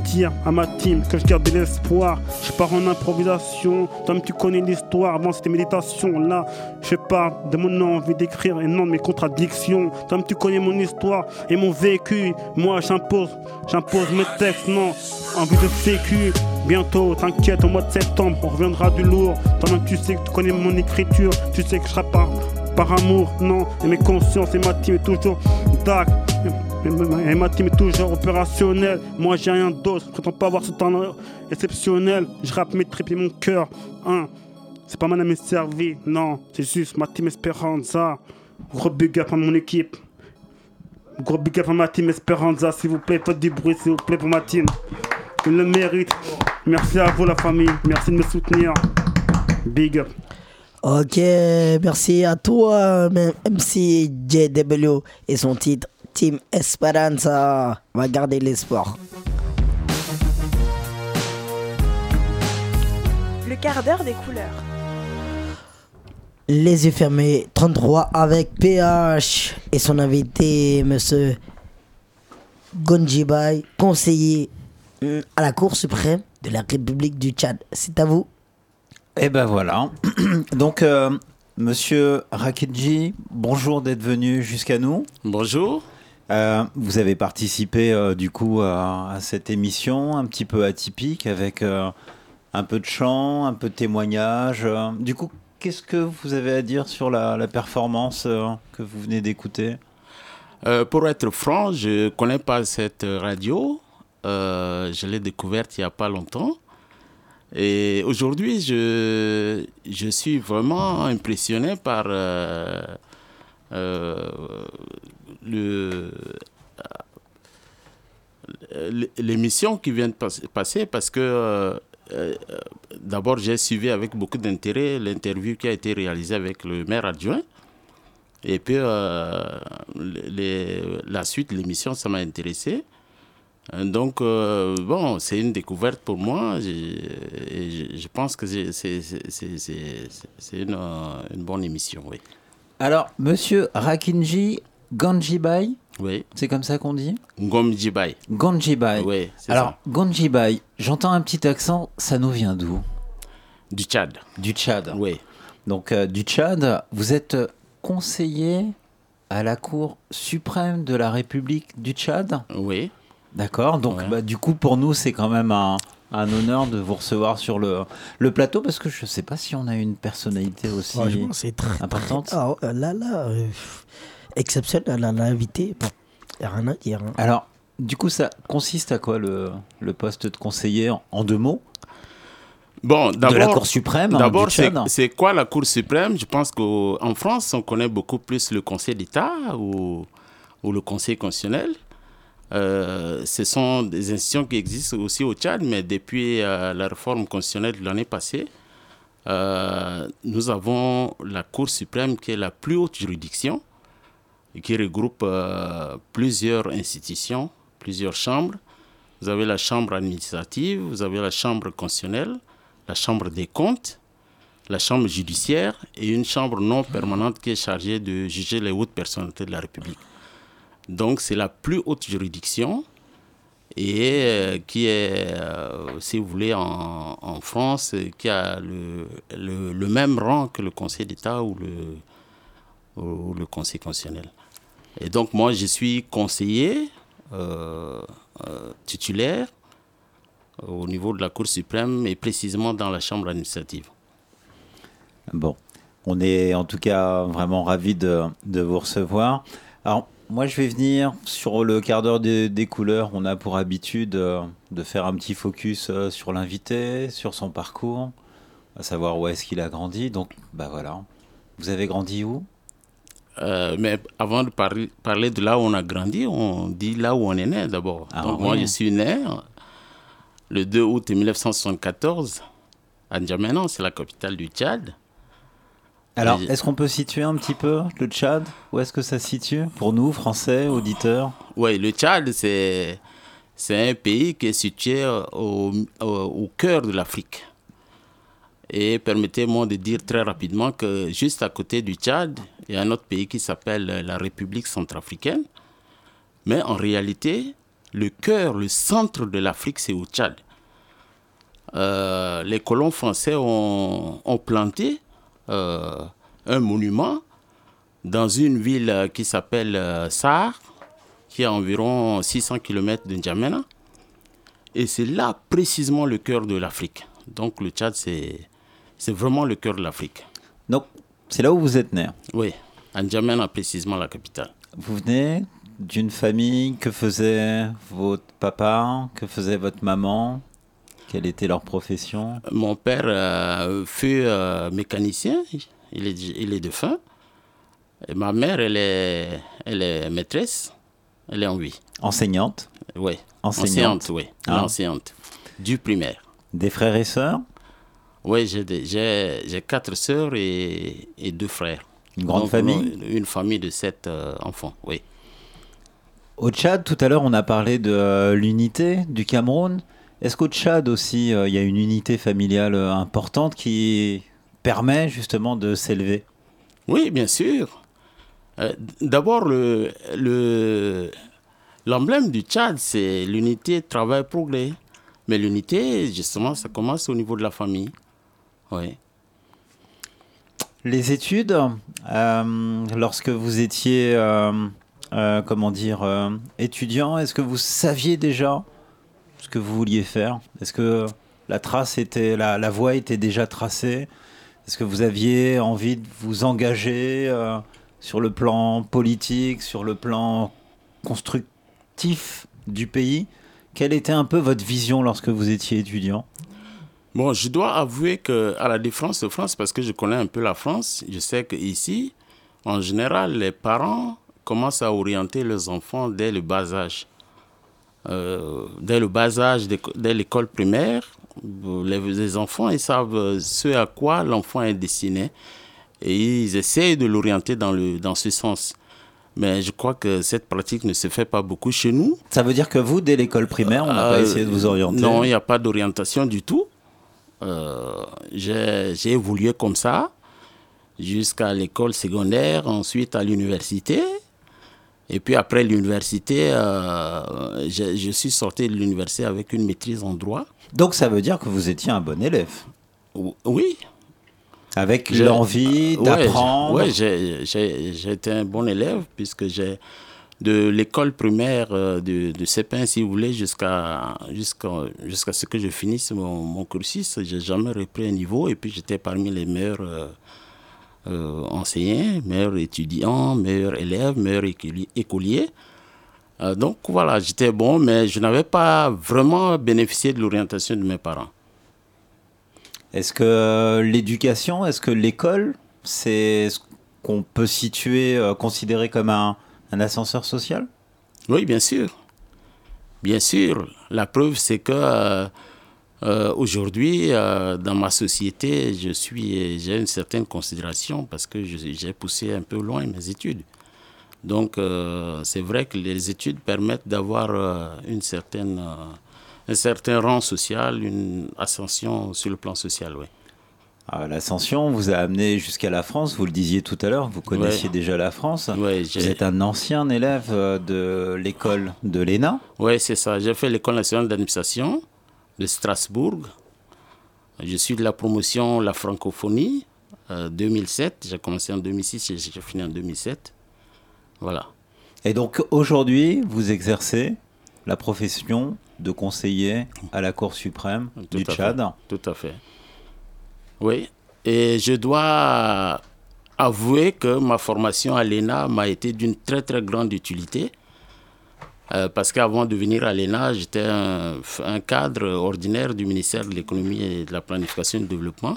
dire à ma team que je garde de l'espoir. Je pars en improvisation. Tom, tu connais l'histoire. Avant c'était méditation. Là, je parle de mon envie d'écrire et non de mes contradictions. Tom, tu connais mon histoire et mon vécu. Moi, j'impose, j'impose mes textes. Non, envie de sécu. Bientôt, t'inquiète, au mois de septembre, on reviendra du lourd. Toi-même, tu sais que tu connais mon écriture. Tu sais que je serai pas par amour, non. Et mes consciences et ma team est toujours dac. Et ma team est toujours opérationnelle. Moi j'ai rien d'autre, je prétends pas avoir ce temps exceptionnel. Je rappe mes tripes et mon cœur. C'est pas madame est servie, non. C'est juste ma team Esperanza. Gros big up à mon équipe. Gros big up à ma team Esperanza, s'il vous plaît. Faites du bruit, s'il vous plaît, pour ma team. Il le mérite. Merci à vous, la famille. Merci de me soutenir. Big up. Ok, merci à toi, MC JW et son titre Team Esperanza. On va garder l'espoir. Le quart d'heure des couleurs. Les yeux fermés, 33 avec PH et son invité, monsieur Gonjibai, conseiller mm, à la Cour suprême de la République du Tchad. C'est à vous. Et ben voilà. Donc, euh, monsieur Rakidji, bonjour d'être venu jusqu'à nous. Bonjour. Euh, vous avez participé euh, du coup à, cette émission un petit peu atypique avec euh, un peu de chant, un peu de témoignage. Du coup, qu'est-ce que vous avez à dire sur la, performance que vous venez d'écouter? Pour être franc, je ne connais pas cette radio. Je l'ai découverte il n'y a pas longtemps. Et aujourd'hui, je, je suis vraiment impressionné par euh, l'émission qui vient de pas- passer parce que euh, euh, d'abord j'ai suivi avec beaucoup d'intérêt l'interview qui a été réalisée avec le maire adjoint. Et puis, la suite, l'émission, ça m'a intéressé. Donc, bon, c'est une découverte pour moi. et je, pense que c'est- une bonne émission, oui. Alors, monsieur Rakinji Ganjibai, Oui. c'est comme ça qu'on dit Ngomjibai. Ganjibai. Oui, c'est Alors. Ganjibai, j'entends un petit accent, ça nous vient d'où Du Tchad. Du Tchad. Oui. Donc, euh, du Tchad, vous êtes conseiller à la Cour suprême de la République du Tchad Oui. D'accord. Donc, Ouais. bah, du coup, pour nous, c'est quand même un, un honneur de vous recevoir sur le, le plateau parce que je ne sais pas si on a une personnalité aussi Franchement, c'est très, importante. très- Ah, euh, là, là, euh, exceptionnel, là, l'invité, pff, y a rien à dire. hein. Alors, du coup, ça consiste à quoi le, le poste de conseiller en, en deux mots? Bon, d'abord, la Cour suprême, hein, D'abord, c'est quoi la Cour suprême? Je pense qu'en France, on connaît beaucoup plus le Conseil d'État ou, ou le Conseil constitutionnel. Euh, ce sont des institutions qui existent aussi au Tchad, mais depuis euh, la réforme constitutionnelle de l'année passée, euh, nous avons la Cour suprême qui est la plus haute juridiction qui regroupe euh, plusieurs institutions, plusieurs chambres. Vous avez la chambre administrative, vous avez la chambre constitutionnelle, la chambre des comptes, la chambre judiciaire et une chambre non permanente qui est chargée de juger les hautes personnalités de la République. Donc c'est la plus haute juridiction et euh, qui est, euh, si vous voulez, en, France, qui a le, le- le même rang que le Conseil d'État ou le, ou le Conseil constitutionnel. Et donc moi, je suis conseiller euh, euh, titulaire au niveau de la Cour suprême et précisément dans la Chambre administrative. Bon, on est en tout cas vraiment ravis de, vous recevoir. Alors, moi, je vais venir sur le quart d'heure des, couleurs. On a pour habitude euh, de faire un petit focus euh, sur l'invité, sur son parcours, à savoir où est-ce qu'il a grandi. Donc, bah voilà. Vous avez grandi où? Euh, mais avant de parler, parler de là où on a grandi, on dit là où on est né d'abord. Ah Donc oui. moi, je suis né le 2 août 1974 à N'Djamena, c'est la capitale du Tchad. Alors, est-ce qu'on peut situer un petit peu le Tchad? Où est-ce que ça se situe Pour nous, Français, auditeurs? Oui, le Tchad, c'est, c'est un pays qui est situé au, au, au cœur de l'Afrique. Et permettez-moi de dire très rapidement que juste à côté du Tchad, il y a un autre pays qui s'appelle la République centrafricaine. Mais en réalité, le cœur, le centre de l'Afrique, c'est au Tchad. Euh, les colons français ont, planté euh, un monument dans une ville euh, qui s'appelle euh, Sahar, qui est à environ 600 km de N'Djamena. Et c'est là précisément le cœur de l'Afrique. Donc le Tchad, c'est, c'est vraiment le cœur de l'Afrique. Donc, c'est là où vous êtes né Oui, à N'Djamena précisément la capitale. Vous venez d'une famille, que faisait votre papa, que faisait votre maman, quelle était leur profession? Mon père euh, fut euh, mécanicien, il est, il est défunt. Et ma mère, elle est, elle est maîtresse, elle est en vie. Enseignante? Oui, Enseignante. enseignante, oui, Ah. enseignante, du primaire. Des frères et sœurs? Oui, j'ai quatre sœurs et, et deux frères. Une grande Donc, famille Une, famille de sept euh, enfants, oui. Au Tchad, tout à l'heure, on a parlé de euh, l'unité du Cameroun. Est-ce qu'au Tchad aussi, euh, il y a une unité familiale importante qui permet justement de s'élever? Oui, bien sûr. Euh, D'abord, le, le, l'emblème du Tchad, c'est l'unité travail-progrès. Mais l'unité, justement, ça commence au niveau de la famille. Oui. Les études, euh, lorsque vous étiez, euh, euh, comment dire, étudiant, est-ce que vous saviez déjà ce que vous vouliez faire? Est-ce que la trace était, la, voie était déjà tracée? Est-ce que vous aviez envie de vous engager sur le plan politique, sur le plan constructif du pays? Quelle était un peu votre vision lorsque vous étiez étudiant? Bon, je dois avouer que à la différence de France, parce que je connais un peu la France, je sais qu'ici, en général, les parents commencent à orienter leurs enfants dès le bas âge. Euh, dès le bas âge, dès l'école primaire, les, les enfants, ils savent euh, ce à quoi l'enfant est destiné et ils essayent de l'orienter dans, le, dans ce sens. Mais je crois que cette pratique ne se fait pas beaucoup chez nous. Ça veut dire que vous, dès l'école primaire, on n'a pas Euh, essayé de vous orienter? Non, il n'y a pas d'orientation du tout. Euh, j'ai évolué comme ça jusqu'à l'école secondaire, ensuite à l'université. Et puis après l'université, euh, je, je suis sorti de l'université avec une maîtrise en droit. Donc ça veut dire que vous étiez un bon élève Oui. Avec l'envie Ouais, d'apprendre. Oui, j'ai été un bon élève puisque j'ai de l'école primaire euh, de, de CP1, si vous voulez, jusqu'à jusqu'à jusqu'à ce que je finisse mon, mon cursus. J'ai jamais repris un niveau et puis j'étais parmi les meilleurs euh, euh, enseignants, meilleurs étudiants, meilleurs élèves, meilleurs écoli- écoliers. Donc voilà, j'étais bon, mais je n'avais pas vraiment bénéficié de l'orientation de mes parents. Est-ce que l'éducation, est-ce que l'école, c'est ce qu'on peut situer, considérer comme un, un ascenseur social? Oui, bien sûr. Bien sûr. La preuve, c'est que euh, euh, aujourd'hui, euh, dans ma société, je suis, j'ai une certaine considération parce que j'ai poussé un peu loin mes études. Donc, c'est vrai que les études permettent d'avoir une certaine, un certain rang social, une ascension sur le plan social, oui. Ah, L'ascension vous a amené jusqu'à la France, vous le disiez tout à l'heure, vous connaissiez Ouais. déjà la France. Ouais, vous êtes un ancien élève euh, de l'école de l'ENA. Oui, c'est ça. J'ai fait l'école nationale d'administration de Strasbourg. Je suis de la promotion La Francophonie, euh, 2007. J'ai commencé en 2006 et j'ai fini en 2007. Voilà. Et donc aujourd'hui, vous exercez la profession de conseiller à la Cour suprême Tout du fait. Tchad. Tout à fait. Oui. Et je dois avouer que ma formation à l'ENA m'a été d'une très très grande utilité. Euh, parce qu'avant de venir à l'ENA, j'étais un, cadre ordinaire du ministère de l'économie et de la planification et du développement.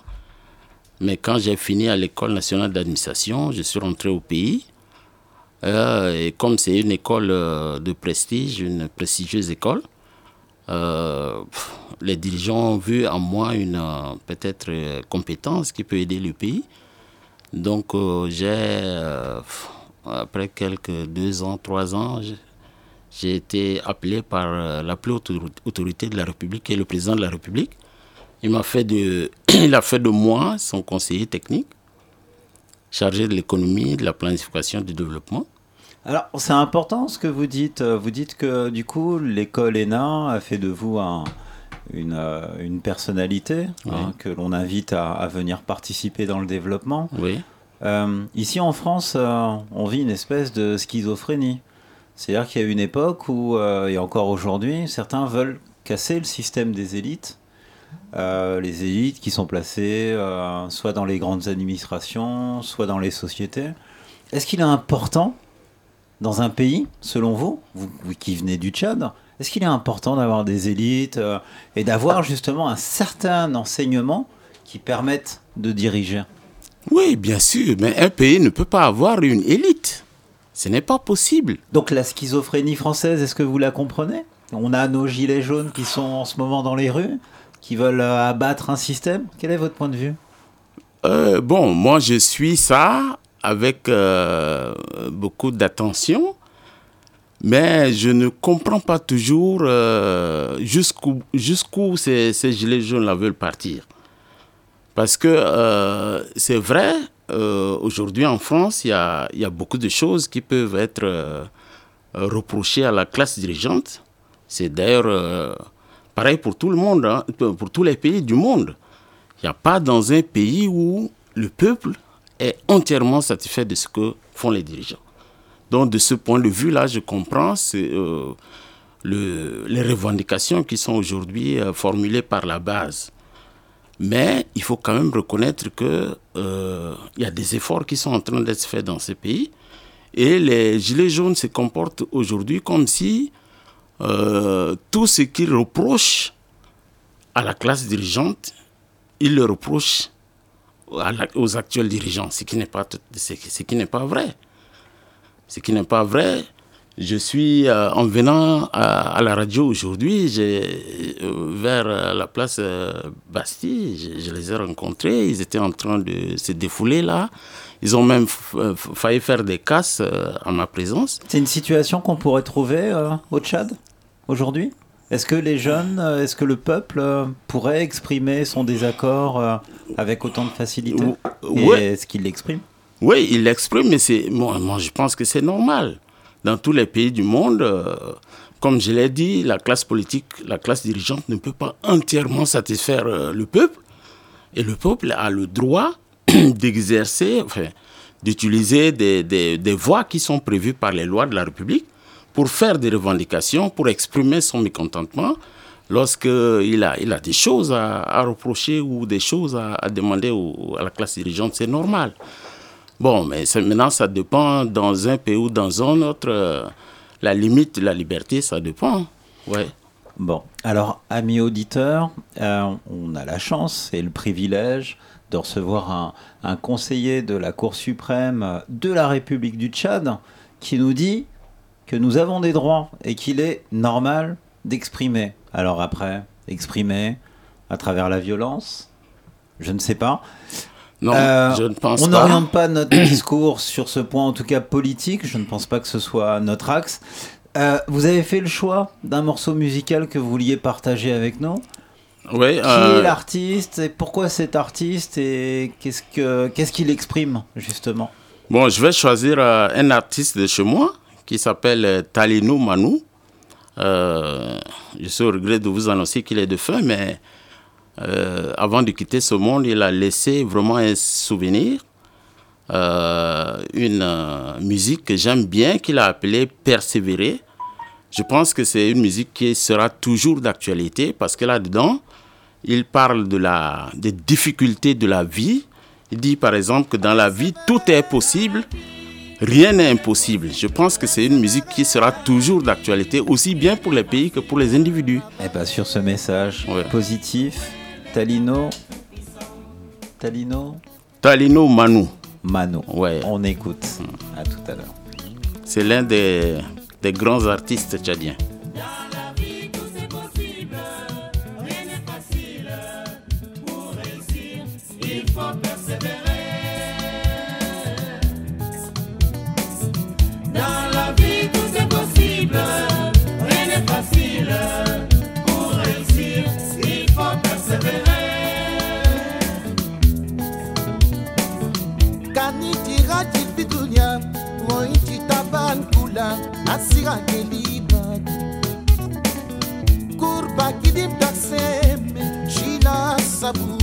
Mais quand j'ai fini à l'école nationale d'administration, je suis rentré au pays. Euh, et comme c'est une école euh, de prestige, une prestigieuse école, euh, les dirigeants ont vu en moi une euh, peut-être euh, compétence qui peut aider le pays. Donc j'ai, après quelques deux ans, trois ans, j'ai- été appelé par la plus haute autor- autorité de la République, qui est le président de la République. Il a fait de moi son conseiller technique, chargé de l'économie, de la planification, du développement. Alors, c'est important ce que vous dites. Vous dites que du coup, l'école ENA a fait de vous un- une, euh, une personnalité hein, que l'on invite à, à venir participer dans le développement. Oui. Euh, ici en France, euh, on vit une espèce de schizophrénie. C'est-à-dire qu'il y a une époque où, euh, et encore aujourd'hui, certains veulent casser le système des élites. Euh, les élites qui sont placées euh, soit dans les grandes administrations, soit dans les sociétés. Est-ce qu'il est important dans un pays, selon vous, vous, vous qui venez du Tchad, est-ce qu'il est important d'avoir des élites euh, et d'avoir justement un certain enseignement qui permette de diriger? Oui, bien sûr, mais un pays ne peut pas avoir une élite. Ce n'est pas possible. Donc la schizophrénie française, est-ce que vous la comprenez? On a nos gilets jaunes qui sont en ce moment dans les rues, qui veulent euh, abattre un système. Quel est votre point de vue? Euh, bon, moi je suis ça avec euh, beaucoup d'attention, mais je ne comprends pas toujours euh, jusqu'où ces, ces gilets jaunes-là veulent partir. Parce que euh, c'est vrai, euh, aujourd'hui en France, il y a, y a beaucoup de choses qui peuvent être reprochées à la classe dirigeante. C'est d'ailleurs pareil pour tout le monde, hein, pour tous les pays du monde. Il n'y a pas dans un pays où le peuple est entièrement satisfait de ce que font les dirigeants. Donc de ce point de vue-là, je comprends euh, le- les revendications qui sont aujourd'hui euh, formulées par la base. Mais il faut quand même reconnaître qu'il y a des efforts qui sont en train d'être faits dans ces pays. Et les Gilets jaunes se comportent aujourd'hui comme si euh, tout ce qu'ils reprochent à la classe dirigeante, ils le reprochent aux actuels dirigeants, ce qui n'est pas, ce qui- n'est pas vrai. Ce qui n'est pas vrai. Je suis, euh, en venant à, la radio aujourd'hui, euh, vers euh, la place Bastille, je, les ai rencontrés. Ils étaient en train de se défouler là. Ils ont même failli faire des casses en ma présence. C'est une situation qu'on pourrait trouver au Tchad aujourd'hui? Est-ce que les jeunes, est-ce que le peuple pourrait exprimer son désaccord avec autant de facilité ouais. Est-ce qu'il l'exprime Oui, il l'exprime, mais c'est, moi, moi, je pense que c'est normal. Dans tous les pays du monde, euh, comme je l'ai dit, la classe politique, la classe dirigeante ne peut pas entièrement satisfaire euh, le peuple. Et le peuple a le droit d'exercer, enfin, d'utiliser des, des, des voies qui sont prévues par les lois de la République pour faire des revendications, pour exprimer son mécontentement lorsqu'il a, il a des choses à, reprocher ou des choses à, demander à la classe dirigeante, c'est normal. Bon, mais maintenant, ça dépend dans un pays ou dans un autre. euh, la limite la liberté, ça dépend. Ouais. Bon, alors, amis auditeurs, euh, on a la chance et le privilège de recevoir un, un conseiller de la Cour suprême de la République du Tchad qui nous dit que nous avons des droits et qu'il est normal d'exprimer. Alors après, exprimer à travers la violence, je ne sais pas. Non, je ne pense on pas. n'oriente pas notre discours sur ce point, en tout cas politique. Je ne pense pas que ce soit notre axe. Euh, vous avez fait le choix d'un morceau musical que vous vouliez partager avec nous. Oui, Qui euh, est l'artiste et pourquoi cet artiste et qu'est-ce que qu'est-ce qu'il exprime justement? Bon, je vais choisir euh, un artiste de chez moi qui s'appelle euh, Talino Manou. Euh, je suis au regret de vous annoncer qu'il est défunt, mais euh, avant de quitter ce monde, il a laissé vraiment un souvenir, euh, une musique que j'aime bien, qu'il a appelée Persévérer. Je pense que c'est une musique qui sera toujours d'actualité parce que là-dedans, il parle de la, des difficultés de la vie. Il dit par exemple que dans la vie, tout est possible, rien n'est impossible. Je pense que c'est une musique qui sera toujours d'actualité, aussi bien pour les pays que pour les individus. Eh bien, sur ce message positif, Talino. Talino Talino Manu. Manu. Ouais. On écoute. À tout à l'heure. C'est l'un des, des grands artistes tchadiens. Il faut taban kula nasira geliba kurba kidim taksem shila sabou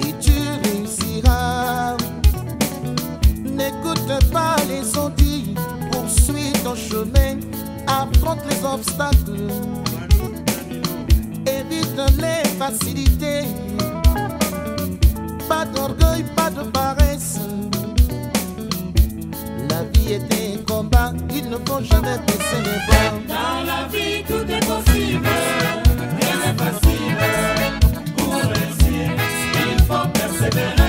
et tu réussiras n'écoute pas les ondits poursuis ton chemin affronte les obstacles. Évite les facilités. Pas d'orgueil, pas de paresse. La vie est combat, il ne faut jamais baisser les bras. Dans la vie, tout est possible. Rien n'est facile. Pour réussir, il faut persévérer.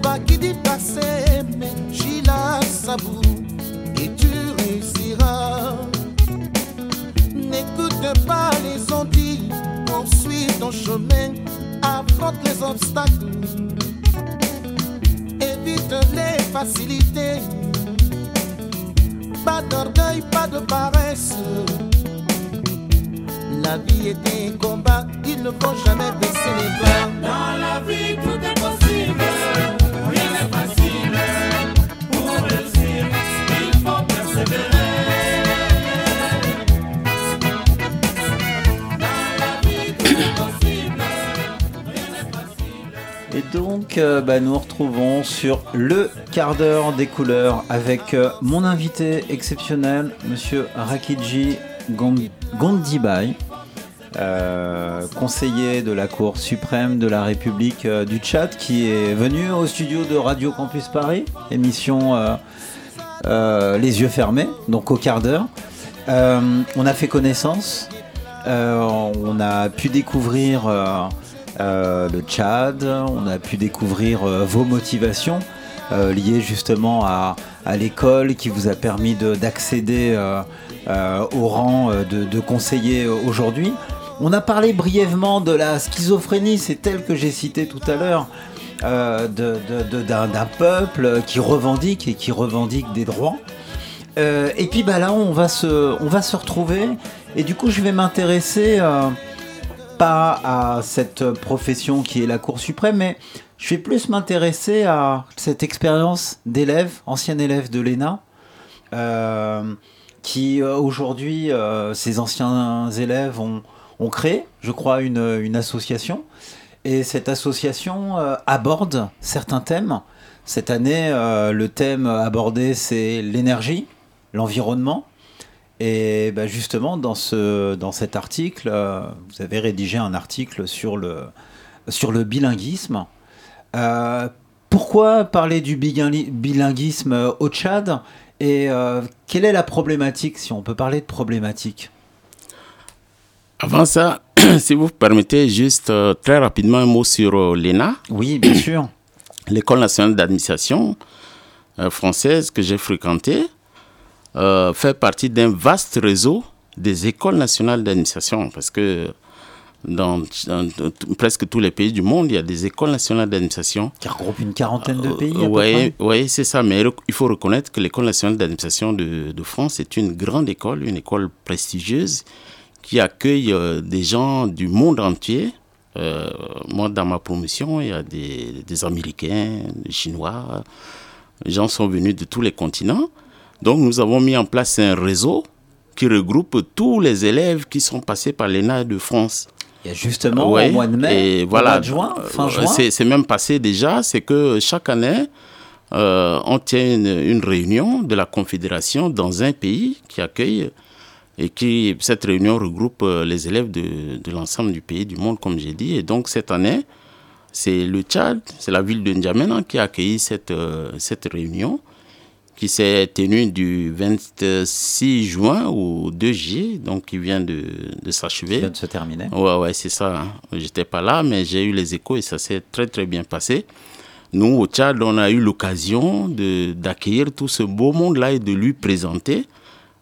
Kurba kidi paseme shila sabou et tu réussiras n'écoute pas les ondits poursuis ton chemin affronte les obstacles évite les facilités pas d'orgueil, pas de paresse. La vie est un combat, il ne faut jamais baisser les bras. Dans la vie, tout est possible. Donc, euh, bah, nous retrouvons sur le quart d'heure des couleurs avec euh, mon invité exceptionnel, monsieur Rakidji Gond- Gondibay. euh, conseiller de la Cour suprême de la République du Tchad, qui est venu au studio de Radio Campus Paris, émission Les yeux fermés, donc au quart d'heure. On a fait connaissance, on a pu découvrir le Tchad, on a pu découvrir euh, vos motivations euh, liées justement à, l'école qui vous a permis de- d'accéder euh, euh, au rang euh, de, conseiller euh, aujourd'hui. On a parlé brièvement de la schizophrénie, c'est elle que j'ai cité tout à l'heure, euh, d'un peuple qui revendique et qui revendique des droits. Euh, et puis bah là, on va se, on va se retrouver. Et du coup, je vais m'intéresser euh, pas à cette profession qui est la Cour suprême, mais je vais plus m'intéresser à cette expérience d'élève, ancien élève de l'ENA, euh, qui euh, aujourd'hui, euh, ces anciens élèves ont, ont créé, je crois, une, association. Et cette association euh, aborde certains thèmes. Cette année, euh, le thème abordé, c'est l'énergie, l'environnement. Et bah, justement, dans, ce, dans cet article, euh, vous avez rédigé un article sur le, sur le bilinguisme. Euh, pourquoi parler du bilinguisme au Tchad Et euh, quelle est la problématique, si on peut parler de problématique? Avant ça, si vous permettez juste euh, très rapidement un mot sur l'ENA. Oui, bien sûr. L'École nationale d'administration française que j'ai fréquentée euh, fait partie d'un vaste réseau des écoles nationales d'administration parce que dans, dans- dans t- presque tous les pays du monde, il y a des écoles nationales d'administration. Qui regroupent une quarantaine de pays à peu Oui, oui, c'est ça. Mais il faut reconnaître que l'École nationale d'administration de, de France est une grande école, une école prestigieuse qui accueille euh, des gens du monde entier. Euh, moi, dans ma promotion, il y a des, des Américains, des Chinois. Les gens sont venus de tous les continents. Donc, nous avons mis en place un réseau qui regroupe tous les élèves qui sont passés par l'ENA de France. Il y a justement Ouais, au mois de mai, et au voilà, mois de juin, fin euh, juin. c'est- même passé déjà, c'est que chaque année, euh, on tient une, une réunion de la Confédération dans un pays qui accueille et qui, cette réunion regroupe euh, les élèves de, de l'ensemble du pays, du monde, comme j'ai dit. Et donc cette année, c'est le Tchad, c'est la ville de N'Djamena qui a accueilli cette, euh, cette réunion qui s'est tenue du 26 juin au 2 juillet, donc qui vient de, de s'achever. Qui vient de se terminer. Ouais, ouais, c'est ça. hein. J'étais pas là, mais j'ai eu les échos et ça s'est très, très bien passé. Nous, au Tchad, on a eu l'occasion d'accueillir tout ce beau monde-là et de lui présenter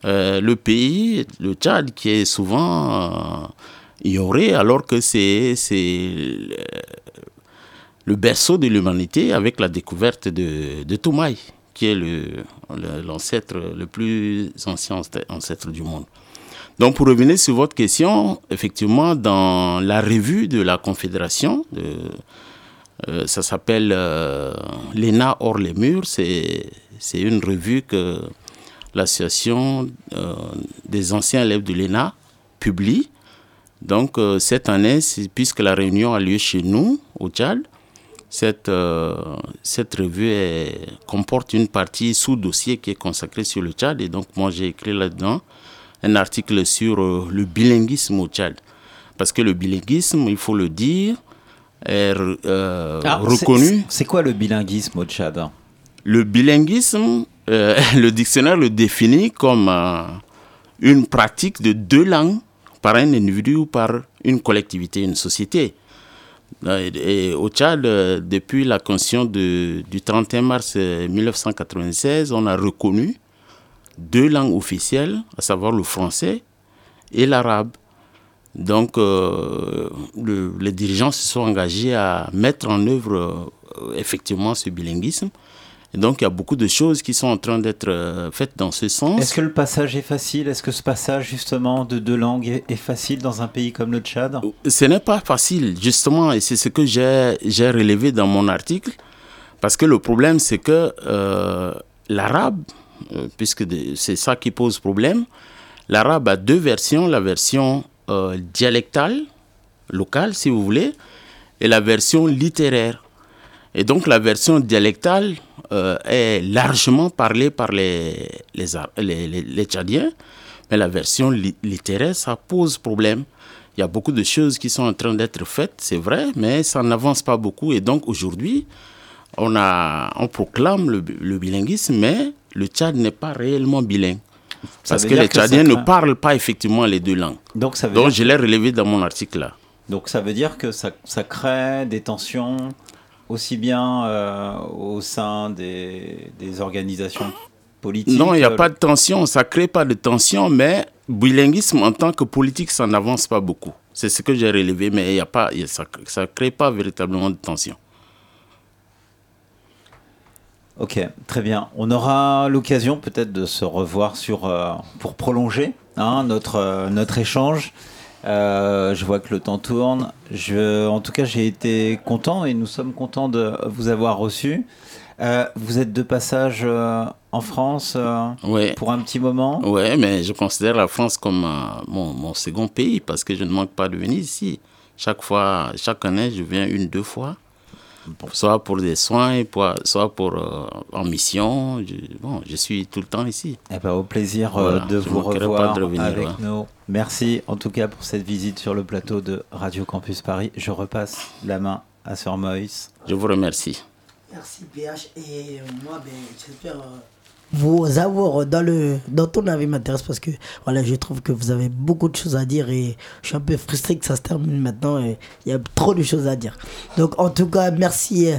euh, le pays, le Tchad, qui est souvent euh, ignoré, alors que c'est le berceau de l'humanité avec la découverte de, de Toumaï, qui est le- le- l'ancêtre, le, plus ancien ancêtre du monde. Donc, pour revenir sur votre question, effectivement, dans la revue de la Confédération, euh, ça s'appelle euh, l'ENA hors les murs. C'est une revue que l'association euh, des anciens élèves de l'ENA publie. Donc, cette année, puisque la réunion a lieu chez nous, au Tchad, cette, euh, cette revue est- comporte une partie sous-dossier qui est consacrée sur le Tchad. Et donc, moi, j'ai écrit là-dedans un article sur euh, le bilinguisme au Tchad. Parce que le bilinguisme, il faut le dire, est euh, Ah, reconnu. C'est quoi le bilinguisme au Tchad? Le bilinguisme, le dictionnaire le définit comme une pratique de deux langues par un individu ou par une collectivité, une société. Euh, au Tchad, euh, depuis la Constitution du 31 mars euh, 1996, on a reconnu deux langues officielles, à savoir le français et l'arabe. Donc, euh, le- les dirigeants se sont engagés à mettre en œuvre euh, effectivement ce bilinguisme. Et donc, il y a beaucoup de choses qui sont en train d'être euh, faites dans ce sens. Est-ce que le passage est facile? Est-ce que ce passage justement de deux langues est, facile dans un pays comme le Tchad? Ce n'est pas facile, justement, et c'est ce que j'ai relevé dans mon article, parce que le problème, c'est que euh, l'arabe, euh, puisque c'est ça qui pose problème, l'arabe a deux versions, la version euh, dialectale, locale, si vous voulez, et la version littéraire. Et donc la version dialectale euh, est largement parlée par les, les, Ar- les, les- les Tchadiens, mais la version li- littéraire, ça pose problème. Il y a beaucoup de choses qui sont en train d'être faites, c'est vrai, mais ça n'avance pas beaucoup. Et donc aujourd'hui, on, a, on proclame le, le bilinguisme, mais le Tchad n'est pas réellement bilingue. Ça Parce que les que ça Tchadiens ne parlent pas effectivement les deux langues. Donc ça veut Donc dire je l'ai relevé dans mon article là. Donc ça veut dire que ça, ça crée des tensions aussi bien euh, au sein des, des organisations politiques. Non, il n'y a euh, pas de tension, ça ne crée pas de tension, mais bilinguisme en tant que politique, ça n'avance pas beaucoup. C'est ce que j'ai relevé, mais y a pas, il y a- ça ne crée pas véritablement de tension. Ok, très bien. On aura l'occasion peut-être de se revoir sur, euh, pour prolonger hein, notre, euh, notre échange. Euh, je vois que le temps tourne. Je, en tout cas, j'ai été content et nous sommes contents de vous avoir reçu. Euh, vous êtes de passage euh, en France Ouais. pour un petit moment. Oui, mais je considère la France comme mon, mon second pays parce que je ne manque pas de venir ici. Chaque fois, chaque année, je viens une, deux fois. Soit pour des soins, pour- soit pour euh, en mission. Je, bon, je suis tout le temps ici. Eh ben, au plaisir euh, Voilà, de vous revoir pas de revenir, avec ouais. nous. Merci en tout cas pour cette visite sur le plateau de Radio Campus Paris. Je repasse la main à Sir Moïse. Je vous remercie. Merci PH et euh, moi ben, j'espère euh, vous avoir dans le dans ton avis m'intéresse parce que voilà je trouve que vous avez beaucoup de choses à dire et je suis un peu frustré que ça se termine maintenant et il y a trop de choses à dire. Donc en tout cas merci euh,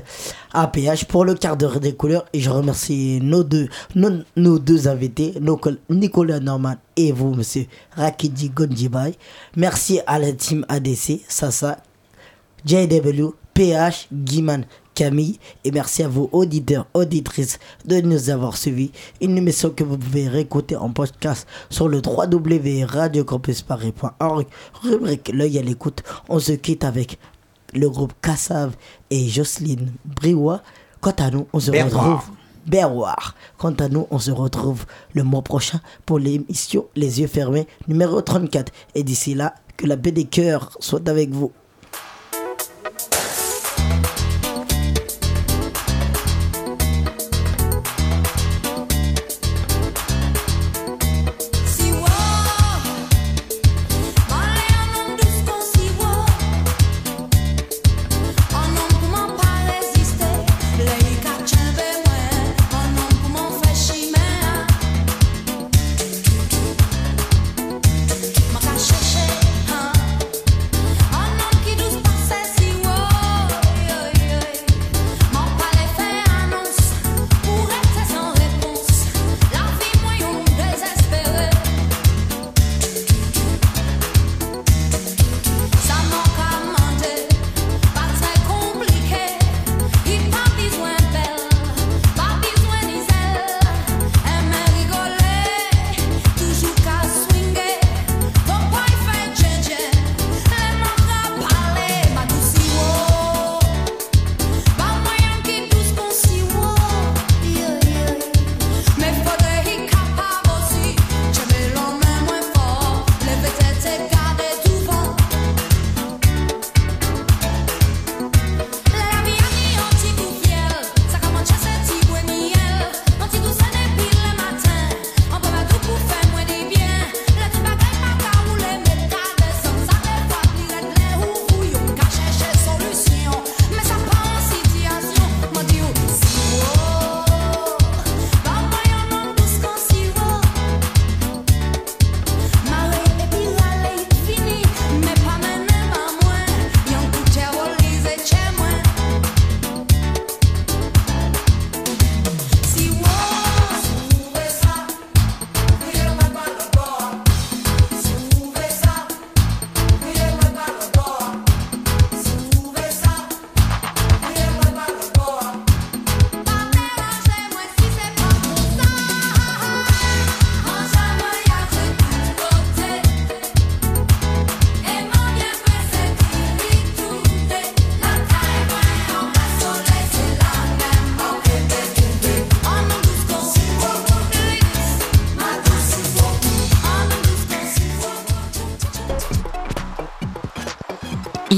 à PH pour le quart d'heure des couleurs et je remercie nos deux nos, nos deux invités Nicolas Norman et vous monsieur Rakidi Gondjibai. Merci à la team ADC Sasa JW, PH, Guiman, Camille, et merci à vos auditeurs, auditrices de nous avoir suivis. Une émission que vous pouvez réécouter en podcast sur le www.radiocampusparis.org, rubrique L'œil à l'écoute. On se quitte avec le groupe Kassav et Jocelyne Briouat. Quant à nous, on se retrouve. Berroir. Quant à nous, on se retrouve le mois prochain pour l'émission Les yeux fermés numéro 34. Et d'ici là, que la paix des cœurs soit avec vous.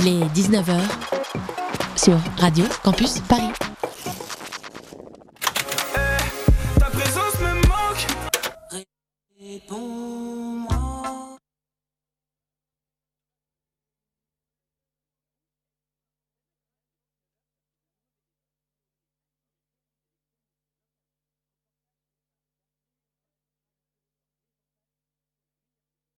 Il est 19h sur Radio Campus Paris.